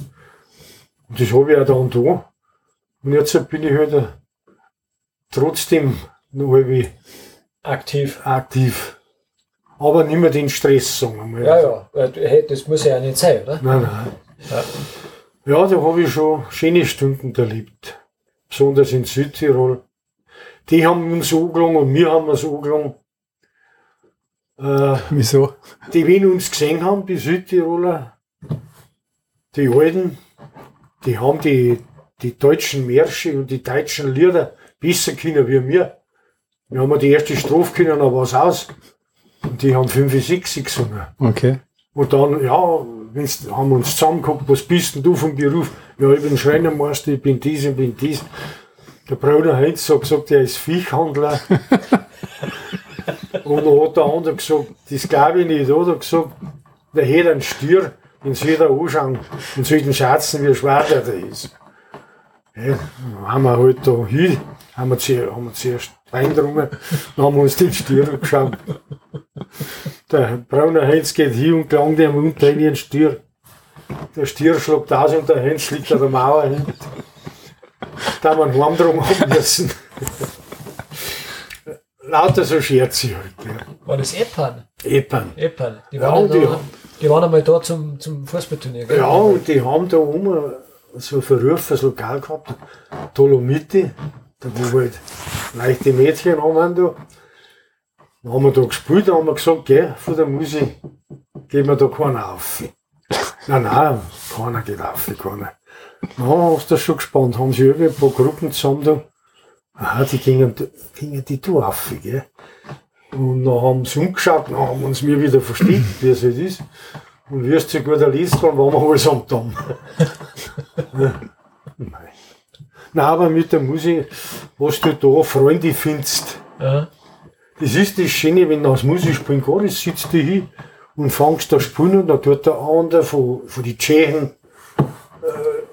Und das habe ich auch dann da. Und jetzt bin ich halt äh, trotzdem noch irgendwie Aktiv. aktiv. Aber nicht mehr den Stress, sagen wir mal. Ja, ja. Weil Hey, das muss ja nicht sein, oder? Nein, nein. Ja. Ja, da habe ich schon schöne Stunden erlebt. Besonders in Südtirol. Die haben uns angelangt und wir haben uns angelangt. Äh, Wieso? die, wenn uns gesehen haben, die Südtiroler, die Alten, die haben die, die deutschen Märsche und die deutschen Lieder besser können wie wir. Wir haben die erste Strophe können, dann war's aus. Und die haben 5, 6 gesungen. Okay. Und dann, ja, wenn's, haben wir uns zusammengeguckt, was bist denn du vom Beruf? Ja, ich bin Schreinermeister, ich bin dies, ich bin dies. Der Bruder Heinz hat gesagt, er ist Viechhandler. Und dann hat der andere gesagt, das glaube ich nicht, oder? gesagt, der hätte einen Stier, den soll er anschauen und soll den schätzen, wie schwer der da ist. Ja, haben wir halt da hin, haben wir zuerst, haben wir zuerst reingedrungen, dann haben wir uns den Stier angeschaut. Der braune Heinz geht hin und gelangt ihm unten in den Stier. Der Stier schlägt aus und der Heinz liegt an der Mauer hin. Da haben wir einen drum haben müssen. Lauter so Scherze halt. Ja. War das Eppern? Eppern. Eppern. Die Ja, waren, und die waren einmal da zum, zum Fußballturnier, gell? Ja, und die haben da oben so ein verrufenes Lokal gehabt, Dolomiti, da wo halt leichte Mädchen haben da. Dann haben wir da gespielt, da haben wir gesagt, geh, von der Musik gehen wir da keiner auf. Nein, nein, keiner geht auf, keiner. Na, hast du schon gespannt, haben sie irgendwie ein paar Gruppen zusammen da. Aha, die gingen, gingen die da auf, gell. Und dann haben sie umgeschaut, dann haben uns mir wieder versteckt, wie es halt ist. Und es zu guter Letzt waren, waren wir alles am Damm. Nein. Nein, aber mit der Musik, was du da Freunde findest, Ja. das ist das Schöne, wenn du aus Musik spielen kannst, sitzt du hin und fängst da spielen und dann tut der andere von, von den Tschechen äh,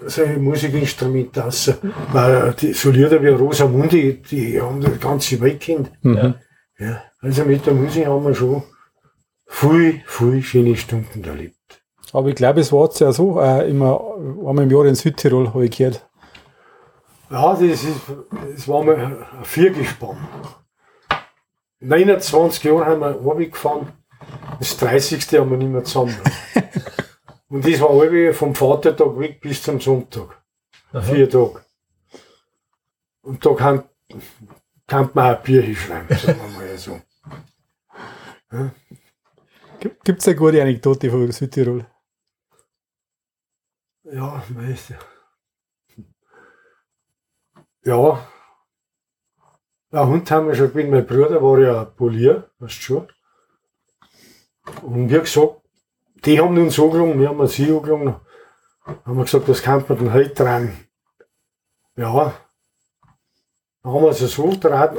seine Musikinstrumente aus. Weil die, so Lieder wie Rosamundi, die haben die ganze Welt kennt. Ja. Ja, also mit der Musik haben wir schon viel, viel schöne Stunden erlebt. Aber ich glaube, es war jetzt ja so, äh, immer einmal im Jahr in Südtirol, habe ich gehört. Ja, das, ist, das war mal ein Viergespann. 29 Jahre haben wir runtergefahren, das 30. haben wir nicht mehr zusammen. Und das war alle vom Vatertag weg bis zum Sonntag. Aha. Vier Tage. Und da kann, kann man auch ein Bier hinschreiben, sagen wir mal so. Gibt es eine gute Anekdote von Südtirol? Ja, weißt du. Ja. Ja, Hund haben wir schon gewinnt. Mein Bruder war ja Polier, weißt du schon. Und wie gesagt, die haben uns angelangt, wir haben sie angelangt. Haben wir gesagt, das kann man denn heute dran. Ja. Dann haben wir es so dran,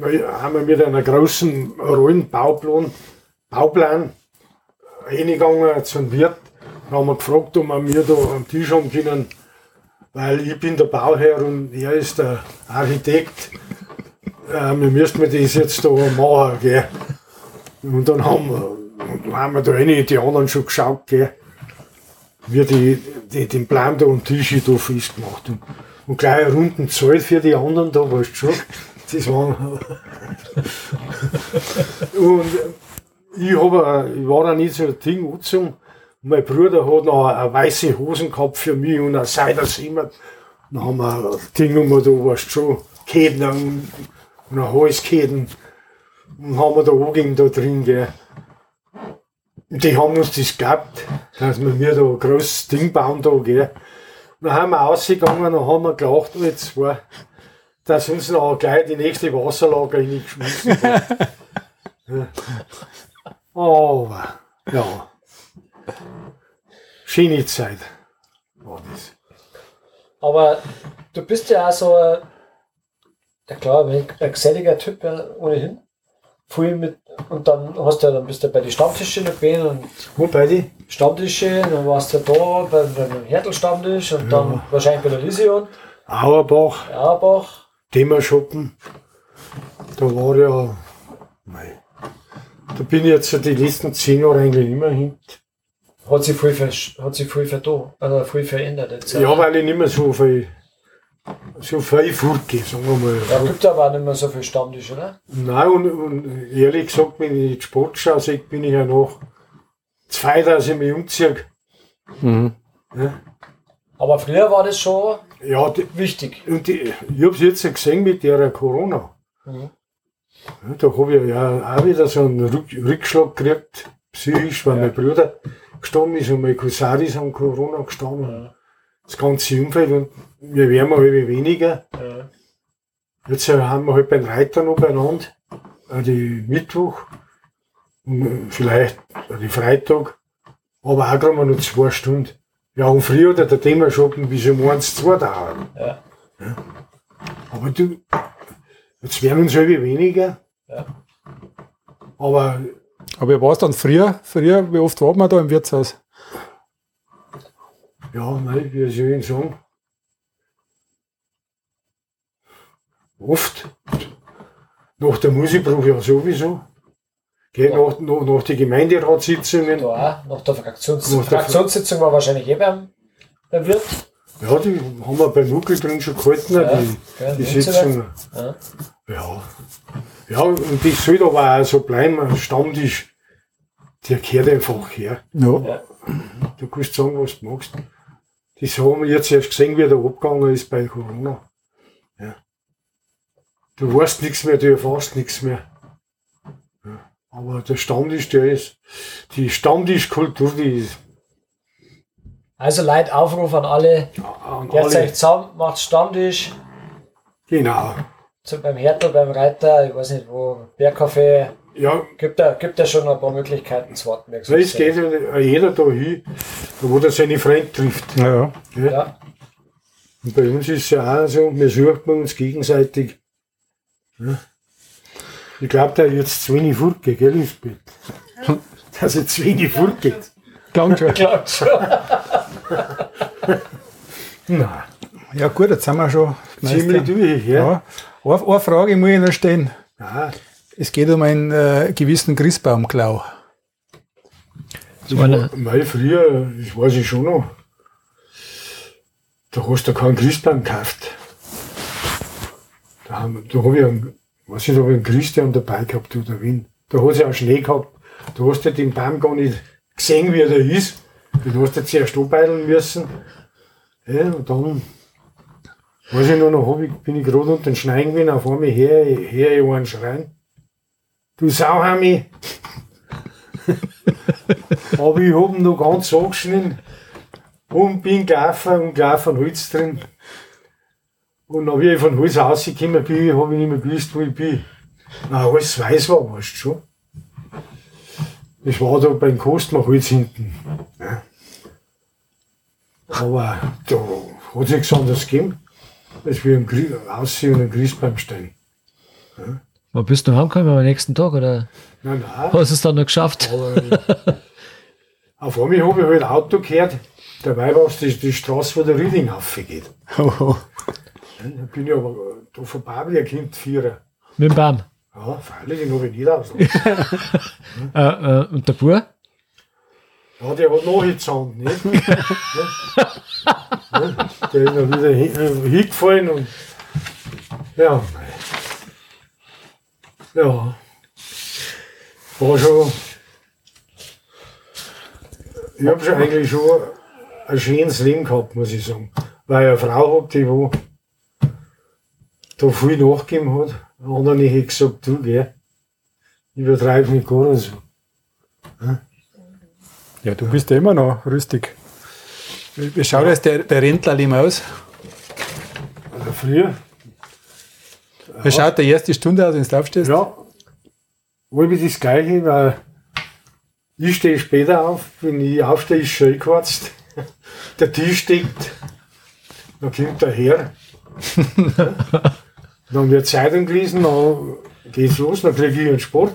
haben wir mit einer großen rollen Bauplan, Bauplan reingegangen zum Wirt. Dann haben wir gefragt, ob wir mir da am Tisch haben können, weil ich bin der Bauherr und er ist der Architekt. Äh, wir müssten mir das jetzt da machen, gell. Und dann haben wir, und haben wir da rein, die anderen schon geschaut, gell, wie die, die den Plan da am Tisch da festgemacht haben. Und gleich eine runden Zahl für die anderen da, weißt du schon. Das waren. und ich, hab, ich war da nicht so ein Ding angezogen. Mein Bruder hat noch eine weiße Hosen gehabt für mich und ein Seidersimmer. Dann haben wir Ding um da, du schon, Käden und ein Halskäden. Und haben wir da angegeben da drin, gell. Und die haben uns das gehabt, dass wir mir da ein großes Ding bauen da, gell. Und dann haben wir rausgegangen und haben wir gelacht, alle zwei, dass uns noch gleich die nächste Wasserlager reingeschmissen hat. ja. Aber, ja. Schöne Zeit war das. Aber du bist ja auch so ein, ja klar, ein geselliger Typ ja, ohnehin. Viel mit, und dann hast du ja, dann bist du bei den Stammtischen gewesen und Wo bei die? Stammtische, dann warst du da beim, beim Hertel-Stammtisch und dann wahrscheinlich bei der Lision, Auerbach, Auerbach. Thema-Shoppen. Da war ja, mei, da bin ich jetzt so die letzten zehn Jahre eigentlich immer hin. Hat sich viel, ver, hat sich viel, ver, also viel verändert jetzt. Ja, weil ich nicht mehr so viel, so viel fortgehe, sagen wir mal. Da gibt aber auch nicht mehr so viel Stammtisch, oder? Nein, und, und ehrlich gesagt, wenn ich die Sportschau sehe, bin ich ja noch zwei, dass ich mich umziehe. Ja, Aber früher war das schon ja die, wichtig. und die, ich habe es jetzt ja gesehen mit der Corona. Mhm. Da habe ich ja auch wieder so einen Rück, Rückschlag gekriegt, psychisch, weil Ja. mein Bruder gestorben ist und meine Cousins haben Corona gestorben. Ja. Das ganze Umfeld und wir werden halb weniger. Ja. Jetzt haben wir halt beim Reiter noch beieinander, die Mittwoch, vielleicht die Freitag, aber auch gerade mal noch zwei Stunden. Ja, und früher hat der Thema shoppen bis um eins, zwei dauern. Ja. Aber du, jetzt werden uns halb weniger. Ja. Aber Aber wie war es dann früher? Früher, wie oft war man da im Wirtshaus? ja, nein, wie soll ich sagen? Oft. Nach der Musikprobe ja sowieso. Gell, Ja. nach, nach, nach den Gemeinderatssitzungen. Da auch, nach der Fraktions Nach der Fraktionssitzung war wahrscheinlich eh beim, beim Wirt. Ja, die haben wir beim Nuckel drin schon gehalten, Ja, die, gell, die Sitzung. Ja. Ja. Ja, und das soll aber auch so bleiben, ein Stammtisch, der gehört einfach her. Ja. Ja. Du kannst sagen, was du magst. Das haben wir jetzt erst gesehen, wie der abgegangen ist bei Corona. Ja. Du weißt nichts mehr, du erfährst nichts mehr. Ja. Aber der Stammtisch, der ist, die Stammtischkultur, die ist Also Leute, Aufruf an alle, an Jetzt alle, euch zusammen, macht Stammtisch, genau. so beim Hertel, beim Reiter, ich weiß nicht wo, Bergkaffee, Ja, gibt da, gibt da schon ein paar Möglichkeiten zu warten. so es geht ja jeder da hin, wo der seine Freunde trifft. Ja, ja. Ja. Ja, Und bei uns ist es ja auch so, wir suchen uns gegenseitig. Ja. Ich glaube, da jetzt zu wenig fortgeht, gell, ins Bett? Dass jetzt zu wenig fortgeht. Klang schon. klar schon. Ja gut, jetzt sind wir schon ziemlich durch, ja. Ja. Eine, eine Frage muss ich noch stellen. Nein, Es geht um einen äh, gewissen Christbaumklau. weil früher, das weiß ich schon noch, da hast du keinen Christbaum gekauft. Da, haben, da habe ich einen, weiß nicht, ob ich einen Christian dabei gehabt oder wen. Da hat es ja auch Schnee gehabt. Da hast du den Baum gar nicht gesehen, wie er da ist. Den hast du zuerst anbeideln müssen. Ja, und dann, weiß ich noch, noch ich, bin ich gerade unter den Schneien gewesen, auf einmal her, her ich einen schreien. Du Sauhami! Aber ich hab ihn noch ganz angeschnitten und bin gelaufen und gelaufen Holz drin. Und dann, wie ich von Holz rausgekommen bin, habe ich nicht mehr gewusst, wo ich bin. Na, alles weiß war, weißt du schon. Das war da beim Kostmachholz hinten. Ja. Aber da hat es nichts anderes gegeben, als wir im Aussehen und einen Christbaum stehen. Wo bist du heimgekommen am nächsten Tag oder Nein, nein. hast du es dann noch geschafft? Aber auf einmal habe ich halt ein Auto gehört, dabei war es die, die Straße, wo der Rieding geht. Da bin ich aber da vorbei wie ein Kind vierer. Mit dem Baum. Ja, freilich, den habe ich nicht ausgelassen. Äh, äh, und der Bur? Ja, der hat nachgezahnt, nicht? ja. Der ist dann wieder hin- äh, hingefallen und ja, ja. War schon ich habe schon eigentlich schon ein schönes Leben gehabt, muss ich sagen. Weil ich eine Frau habe, die wo da viel nachgegeben hat. Anderen hätte ich gesagt, du geh, übertreib mich gar nicht so. Ja, du bist ja immer noch rüstig. Wie schaut jetzt der, der Rentlerlim aus? Also früher, Wie schaut der erste Stunde aus, wenn du aufstehst? ja, halb das Gleiche, weil ich stehe später auf, wenn ich aufstehe, ist schon eingequarzt. Der Tisch steht, dann kommt der Herr. dann wird Zeitung gelesen, dann geht's los, dann kriege ich einen Sport.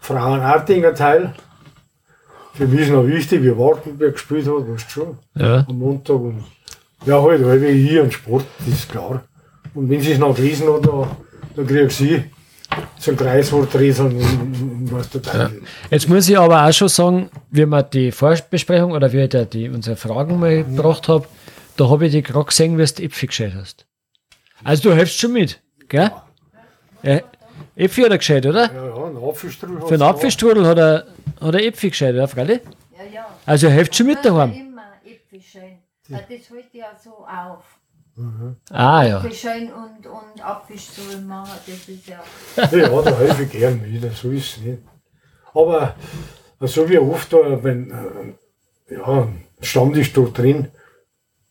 Frauen Artinger Teil. Für mich ist noch wichtig, wie Wartenberg gespielt hat, weißt du schon. Ja. am Montag. Und ja, halt, wie ich einen Sport, das ist klar. Und wenn sie es noch gelesen hat, dann, dann kriege ich sie zum Kreiswort rieseln und, was der Teil ist. Jetzt muss ich aber auch schon sagen, wie wir die Vorbesprechung oder wie ich da die, unsere Fragen mal gebracht habe, da habe ich dich gerade gesehen, wie du Äpfel gescheit hast. Also du helfst schon mit, gell? Ja. Äpfel hat er gescheit, oder? Ja, ja, ein Apfelstrudel. Für einen Apfelstrudel hat er, hat er Äpfel gescheit, oder, Fralli? Ja, ja. Also er hilft schon mit daheim. Immer Äpfelschein. Das hält ja so auf. Ah ja. Äpfelschein und, und Apfelstuhl machen, das ist ja. Ja, da helfe ich gern mit, so ist es nicht. Aber so wie oft da, wenn äh, ja, Stammtisch da drin,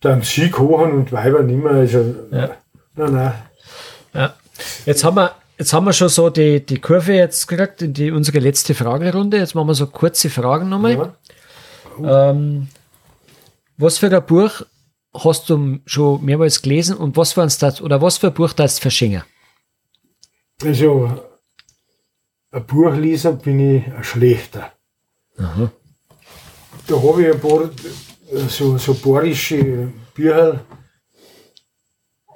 dann sie kochen und Weiber nicht mehr. Also, Ja. Nein, nein. Ja. Jetzt haben wir, jetzt haben wir schon so die, die Kurve jetzt gekriegt in die, unsere letzte Fragerunde. Jetzt machen wir so kurze Fragen nochmal. Ja. Ähm, was für ein Buch hast du schon mehrmals gelesen und was für ein Stat oder was für ein Buch darfst du verschenken? Also, ein Buchleser bin ich ein schlechter. Da habe ich ein paar so, so bayerische Bücher,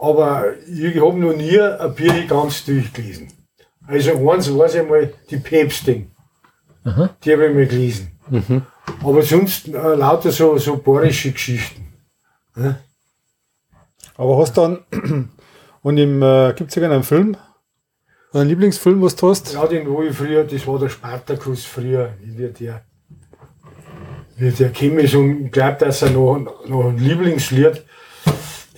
aber ich habe noch nie ein Bier ganz durchgelesen. Also eins weiß ich mal, die Päpstin. Die habe ich mal gelesen. Aber sonst äh, lauter so, so bayerische Geschichten. Aber hast du dann, und im, äh, gibt es irgendeinen Film? Einen Lieblingsfilm, was du hast? Ja, den wo ich früher, das war der Spartakus früher, wie der, wie der chemisch und ich glaube, dass er noch, noch ein Lieblingslied,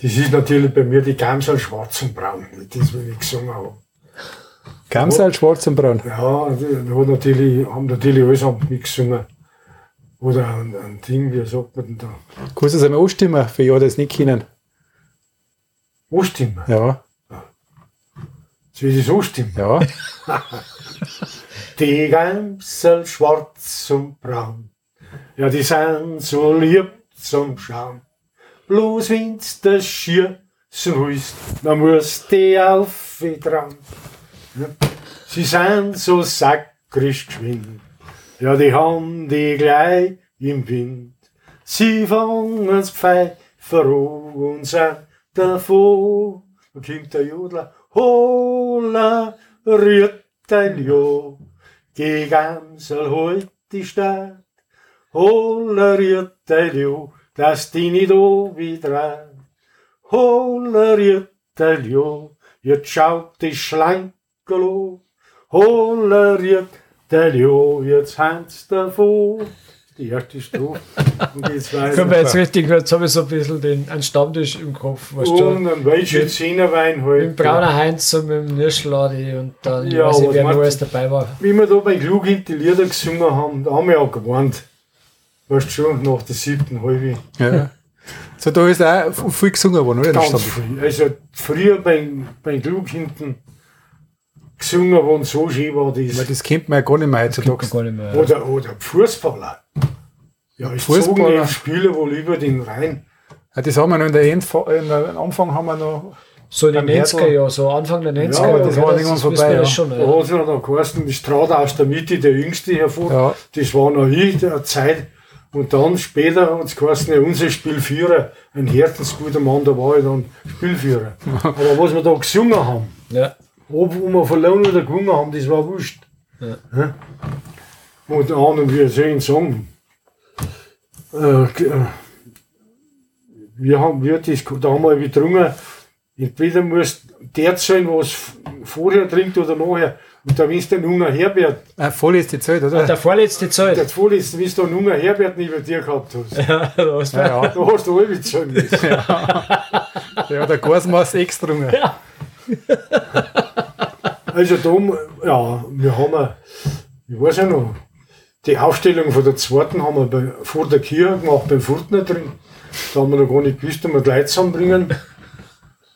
das ist natürlich bei mir die Gamsal Schwarz und Braun, das, wenn ich gesungen habe. Gamsal, Schwarz und Braun. Ja, da hat natürlich, haben natürlich alles mitgesungen. Oder ein, ein Ding, wie sagt man denn da? Kannst du das einmal anstimmen, für die das nicht kennen? Anstimmen. Ja, Soll ich das anstimmen? ja. Die Gamsel schwarz und braun, ja, die sind so lieb zum Schauen. Bloß wenn's das Schirsen willst, dann musst du auf dran. Sie sind so sakrisch geschwind, ja, die haben die gleich im Wind. Sie fangen's Pfeifer an und sind davor. Da kommt der Jodler, hola, rührt ein Jo. Geh Gamsel heut die Stadt, hola, rührt ein Jo, dass die nicht o wieder ein Jo, jetzt schaut die Schlankerlo. Hola, rührt ein Jo, jetzt hand's davor. Die erste Strophe. Und. Können wir jetzt richtig, jetzt habe ich so ein bisschen den, einen Stammtisch im Kopf. Weißt du? Und ein welcher Zehnerwein Mit halt. dem Brauner Heinz und mit dem Nürschladi und dann, ich Ja, weiß nicht, wer noch alles dabei war. Wie wir da bei Klug die Lieder gesungen haben, da haben wir auch gewarnt. Weißt du schon, nach der siebten halbe. ja. So, da ist auch viel gesungen worden, oder? Ganz früh. Also früher beim, beim Klug hinten gesungen worden, so schön war Weil das. das kennt man ja gar nicht mehr heutzutage. Gar nicht mehr. Oder, oder Fußballer. Ja, ich zogen Fußballer. die Spieler wohl über den Rhein. Ja, das haben wir noch in der, Endfa in der am Anfang haben wir noch. So die beim 90er Hertl- Jahre, so Anfang der 90er aber Jahre. das gell, war irgendwann vorbei, das ja. schon. Da Ja. hat es noch da geheißen, es trat aus der Mitte der Jüngste hervor. Ja. Das war noch ich, der Zeit. Und dann später hat es geheißen, ja, unser Spielführer, ein herzensguter Mann, da war ich dann Spielführer. Aber was wir da gesungen haben, Ja. ob wir verloren oder gewonnen haben, das war wurscht. Ja. Und an und wir sehen Song. Äh, äh, wir haben, wir das, da haben wir getrunken, entweder muss der zahlen, was vorher trinkt oder nachher. Und da willst du einen jungen Herbert, Äh, vorletzte Zeit, oder? Der vorletzte der Zeit. vorletzte, wie du einen jungen Herbert neben dir gehabt hast. Ja, da hast du- ja, ja. Da hast du alle zahlen müssen. ja, der Gasmaß extra. Ja. Also da, ja, wir haben, ich weiß ja noch, die Aufstellung von der zweiten haben wir bei, vor der Kirche gemacht, beim Furtner drin. Da haben wir noch gar nicht gewusst, ob wir die Leute zusammenbringen.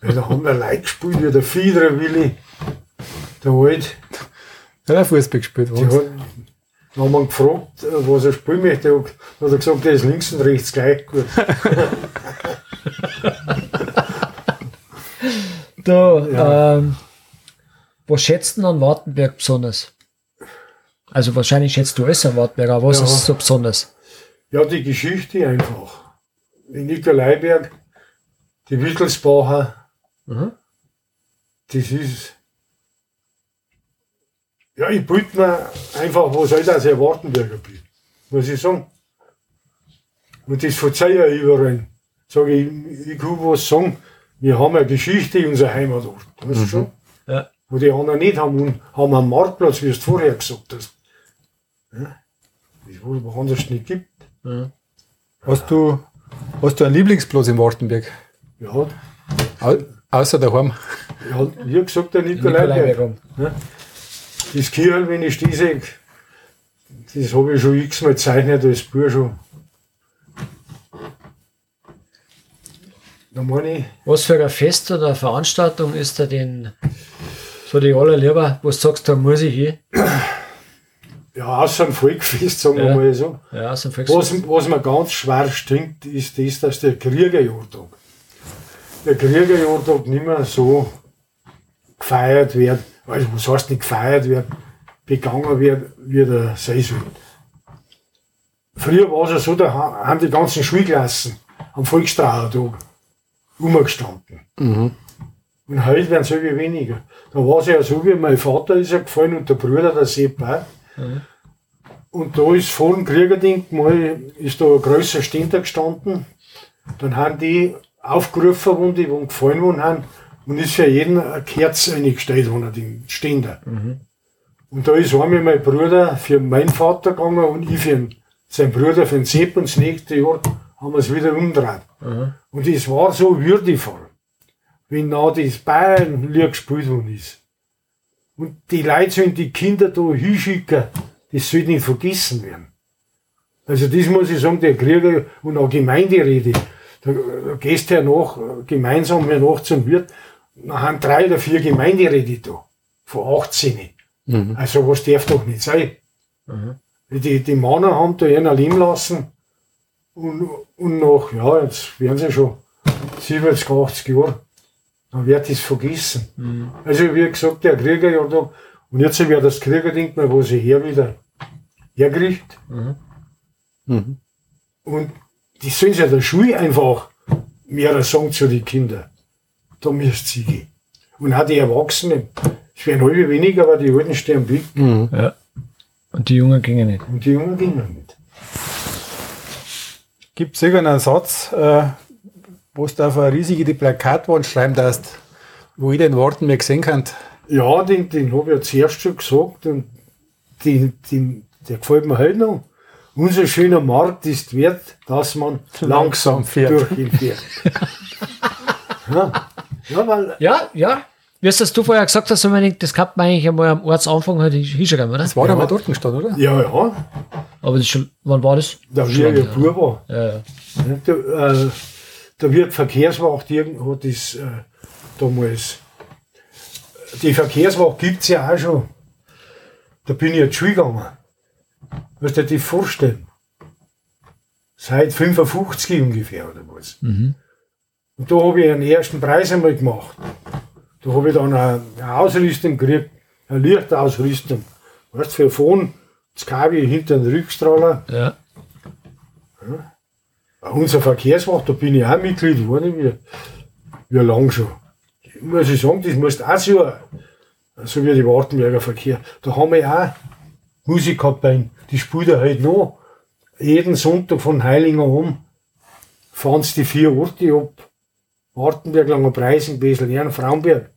Ja, da haben wir Leute gespielt, wie der Fiedler Willi, der Alt. Ja, Fußball gespielt. Die was? hat, dann haben wir ihn gefragt, was er spielen möchte. Er hat dann hat er gesagt, der ist links und rechts gleich gut. Da, ähm, was schätzt du an Wartenberg besonders? Also wahrscheinlich schätzt du alles an Wartenberg, aber was Ja. ist so besonders? Ja, die Geschichte einfach. Die Nikolaiberg, die Wittelsbacher, Mhm. das ist. Ja, ich bitte mir einfach, was halt als ein Wartenberger bin. Muss ich sagen. Und das verzeihe ich überall. Sage ich, ich kann was sagen. Wir haben eine Geschichte in unserer Heimatort. Weißt du schon? Ja. Wo die anderen nicht haben. Und haben einen Marktplatz, wie du es vorher gesagt hast. Ja? Das wo es woanders nicht gibt. Hast du, hast du einen Lieblingsplatz in Wartenberg? Ja, Au außer daheim. ja wie gesagt, der Nikolaiberg. Nikolaiberg. Das Kirchel, wenn ich die sehe, das habe ich schon x-mal gezeichnet als Buch schon. Da meine ich, Was für ein Fest oder eine Veranstaltung ist da denn so die allerlieber, wo du sagst, da muss ich hin? ja, außer ein Volkfest, sagen wir Ja. mal so. Ja, so ein Was, Volksfest. was mir ganz schwer stinkt, ist das, dass der Kriegerjahrtag, der Kriegerjahrtag nicht mehr so gefeiert wird, also was heißt nicht gefeiert wird, begangen wird, wie der sein soll. Früher war es ja so, da ha- haben die ganzen Schulklassen am Volkstrauertag umgestanden. Und heute werden irgendwie weniger. Da war es ja so, wie mein Vater ist ja gefallen und der Bruder, der Sepp auch. Und da ist vor dem Kriegerdenkmal ist da ein größer Ständer gestanden. Dann haben die aufgerufen worden, die wo gefallen worden haben. Und ist für jeden eine Kerze eingestellt worden, den Ständer. Und da ist einmal mein Bruder für meinen Vater gegangen und ich für den- seinen Bruder für den Sepp. Und das nächste Jahr haben wir es wieder umgedreht. Und es war so würdevoll, wenn da das Bayernlied gespielt worden ist. Und die Leute sollen die Kinder da hinschicken, das soll nicht vergessen werden. Also das muss ich sagen, der Krieger und auch Gemeinderede, da, gehst du ja nach, äh, gemeinsam nach zum Wirt, da haben drei oder vier Gemeinderede da, von 18. Also was darf doch nicht sein. Die, die Männer haben da einer leben lassen und, und nach, ja, jetzt werden sie schon 70, 80 Jahre, dann wird das vergessen. Also wie gesagt, der Krieger ja da, und jetzt wird das Kriegerdenkmal, wo sie her wieder herkriegt. Und die sollen ja der Schule einfach mehr sagen zu den Kindern. Da müsst sie gehen. Und auch die Erwachsenen, es werden halbe weniger, aber die Alten stehen blick Ja. Und die Jungen gingen nicht. und die Jungen gehen nicht. Gibt es irgendeinen Satz, äh, wo du auf eine riesige Plakatwand schreiben darfst, wo jeder in Wartenberg sehen kann? Ja, den, den habe ich ja zuerst schon gesagt und den, den, der gefällt mir heute noch. Unser schöner Markt ist wert, dass man langsam Langsam fährt. durch ihn fährt. ja. Ja, weil Ja, ja. Wie hast das du vorher gesagt hast, unbedingt, das kann man eigentlich einmal am Ortsanfang halt hinschreiben, oder? Das war ja. mal dort gestanden, oder? Ja, ja, Aber das ist schon, wann war das? da Schon wie ich ein Bub war. Ja, ja. Da, äh, da wird Verkehrswacht, irgend- hat das äh, damals. Die Verkehrswacht gibt es ja auch schon. Da bin ich jetzt Schule gegangen. Musst du dir vorstellen? Seit 55 ungefähr oder was. Und da habe ich einen ersten Preis einmal gemacht. Da habe ich dann eine, eine Ausrüstung gekriegt, eine Lichtausrüstung. Weißt du, für vorn das Kabel hinter den Rückstrahler. ja. Unser Verkehrswacht, da bin ich auch Mitglied geworden, wie, wie lang schon. Muss ich sagen, das muss auch so, so wie die Wartenberger Verkehr. Da haben wir auch Musik gehabt bei. Die spielt er halt noch. Jeden Sonntag von Heilinger um fahren sie die vier Orte ab. Wartenberg, Langer Preising, Beselnern, Fraunberg.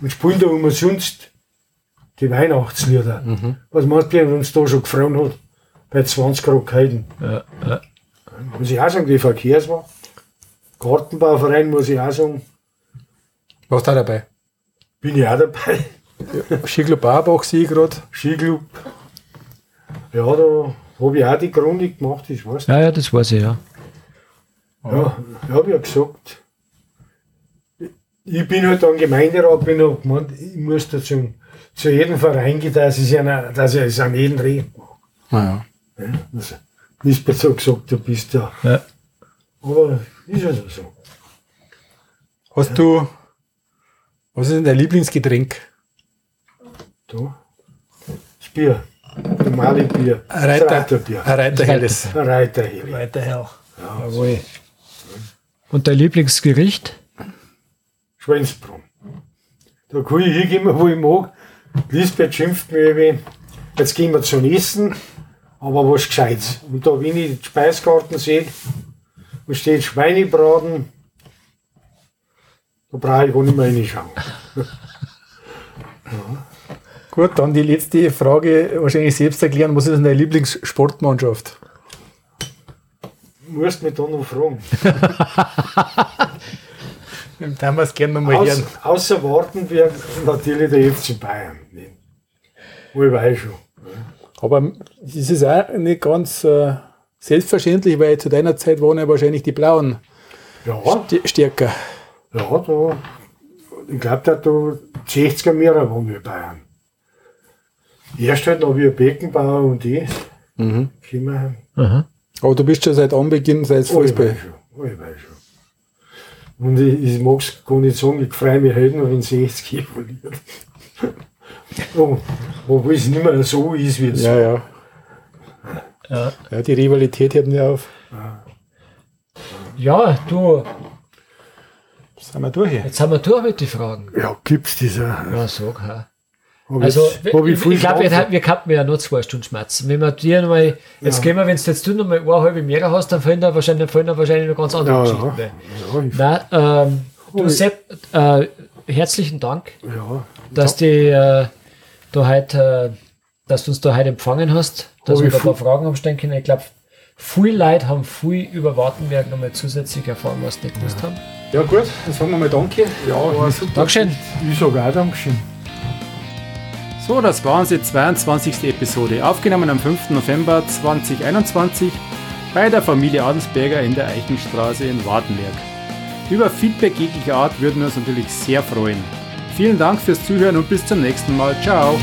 Und spielen da umsonst die Weihnachtslieder. Was meinst du, er uns da schon gefroren hat? Bei 20 Grad Kälte. Ja, ja. Muss ich auch sagen, die Verkehrswagen. Gartenbauverein muss ich auch sagen, Warst du auch dabei? bin ich auch dabei. Skiclub Barbach sehe ich gerade. Skiclub. Ja, da habe ich auch die Chronik gemacht, ich weiß nicht. ja, ja, das weiß ich, ja. Ja, ich habe ja gesagt, ich bin halt dann Gemeinderat, bin auch gemeint, ich muss dazu zu jedem Verein gehen, dass ich, einer, dass ich es an jeden reden mag. Naja. Ja, also, Lisbeth so gesagt, du bist ja. Ja. Aber ist also so. Hast du, was ist denn dein Lieblingsgetränk? Da. Das Bier. Normale Bier. Ein Reiter, Das Reiterbier. ein Reiterhelles. Ein Reiterheli. Reiterhell. Jawohl. Und dein Lieblingsgericht? Schweinsbrunn. Da kann ich hingehen, wo ich mag. Lisbeth schimpft mir wie, jetzt gehen wir zum Essen, aber was Gescheites. Und da, wenn ich die Speiskarten sehe, wo steht Schweinebraten, da brauche ich gar nicht mehr reinschauen. Gut, dann die letzte Frage, wahrscheinlich selbst erklären. Was ist denn deine Lieblingssportmannschaft? Du musst mich da noch fragen. Dann haben wir es gerne nochmal Aus, hören. außer Wartenberg natürlich der FC Bayern. Wo ich weiß schon. Aber es ist auch nicht ganz äh, selbstverständlich, weil zu deiner Zeit waren ja wahrscheinlich die Blauen Ja, sti- stärker. ja da, ich glaube, da da 60er mehr waren wir Bayern. Erst halt noch wie Beckenbauer und ich. Mhm. Kimmerheim. Aber du bist schon seit Anbeginn, seit Oh, ich Fußball. weiß schon. Oh, ich weiß schon. Und ich, ich mag es gar nicht sagen, ich freue mich halt nur, wenn 60 Jahre verliert. oh, obwohl es nicht mehr so ist, wie es Ja, ja. Ja. Ja, die Rivalität hört nicht auf. Ja, du, Sind wir durch hier? jetzt haben wir durch mit den Fragen. Ja, gibt's dieser. Ja, sag, ja. Hab Also, ich, hab ich, ich, glaube, wir, wir könnten ja nur zwei Stunden schmerzen. Wenn wir dir nochmal, jetzt gehen wir, wenn du jetzt du nochmal eine halbe mehr hast, dann fallen da wahrscheinlich, fallen da wahrscheinlich noch ganz andere Ja, Geschichten. ja. Ja, Nein, ähm, du ich- Sepp, äh, herzlichen Dank, ja. dass die, äh, da heute, äh, dass du uns da heute empfangen hast, dass Hab wir da ein paar Fragen haben stellen können. Ich glaube, viele Leute haben viel über Wartenberg nochmal zusätzlich erfahren, was sie nicht gewusst haben. Ja, gut, dann sagen wir mal Danke. Ja, war super. Dankeschön. Ich sage auch Dankeschön. So, das war unsere 22. Episode, aufgenommen am 5. November 2021 bei der Familie Adelsberger in der Eichenstraße in Wartenberg. Über Feedback jeglicher Art würden wir uns natürlich sehr freuen. Vielen Dank fürs Zuhören und bis zum nächsten Mal. Ciao!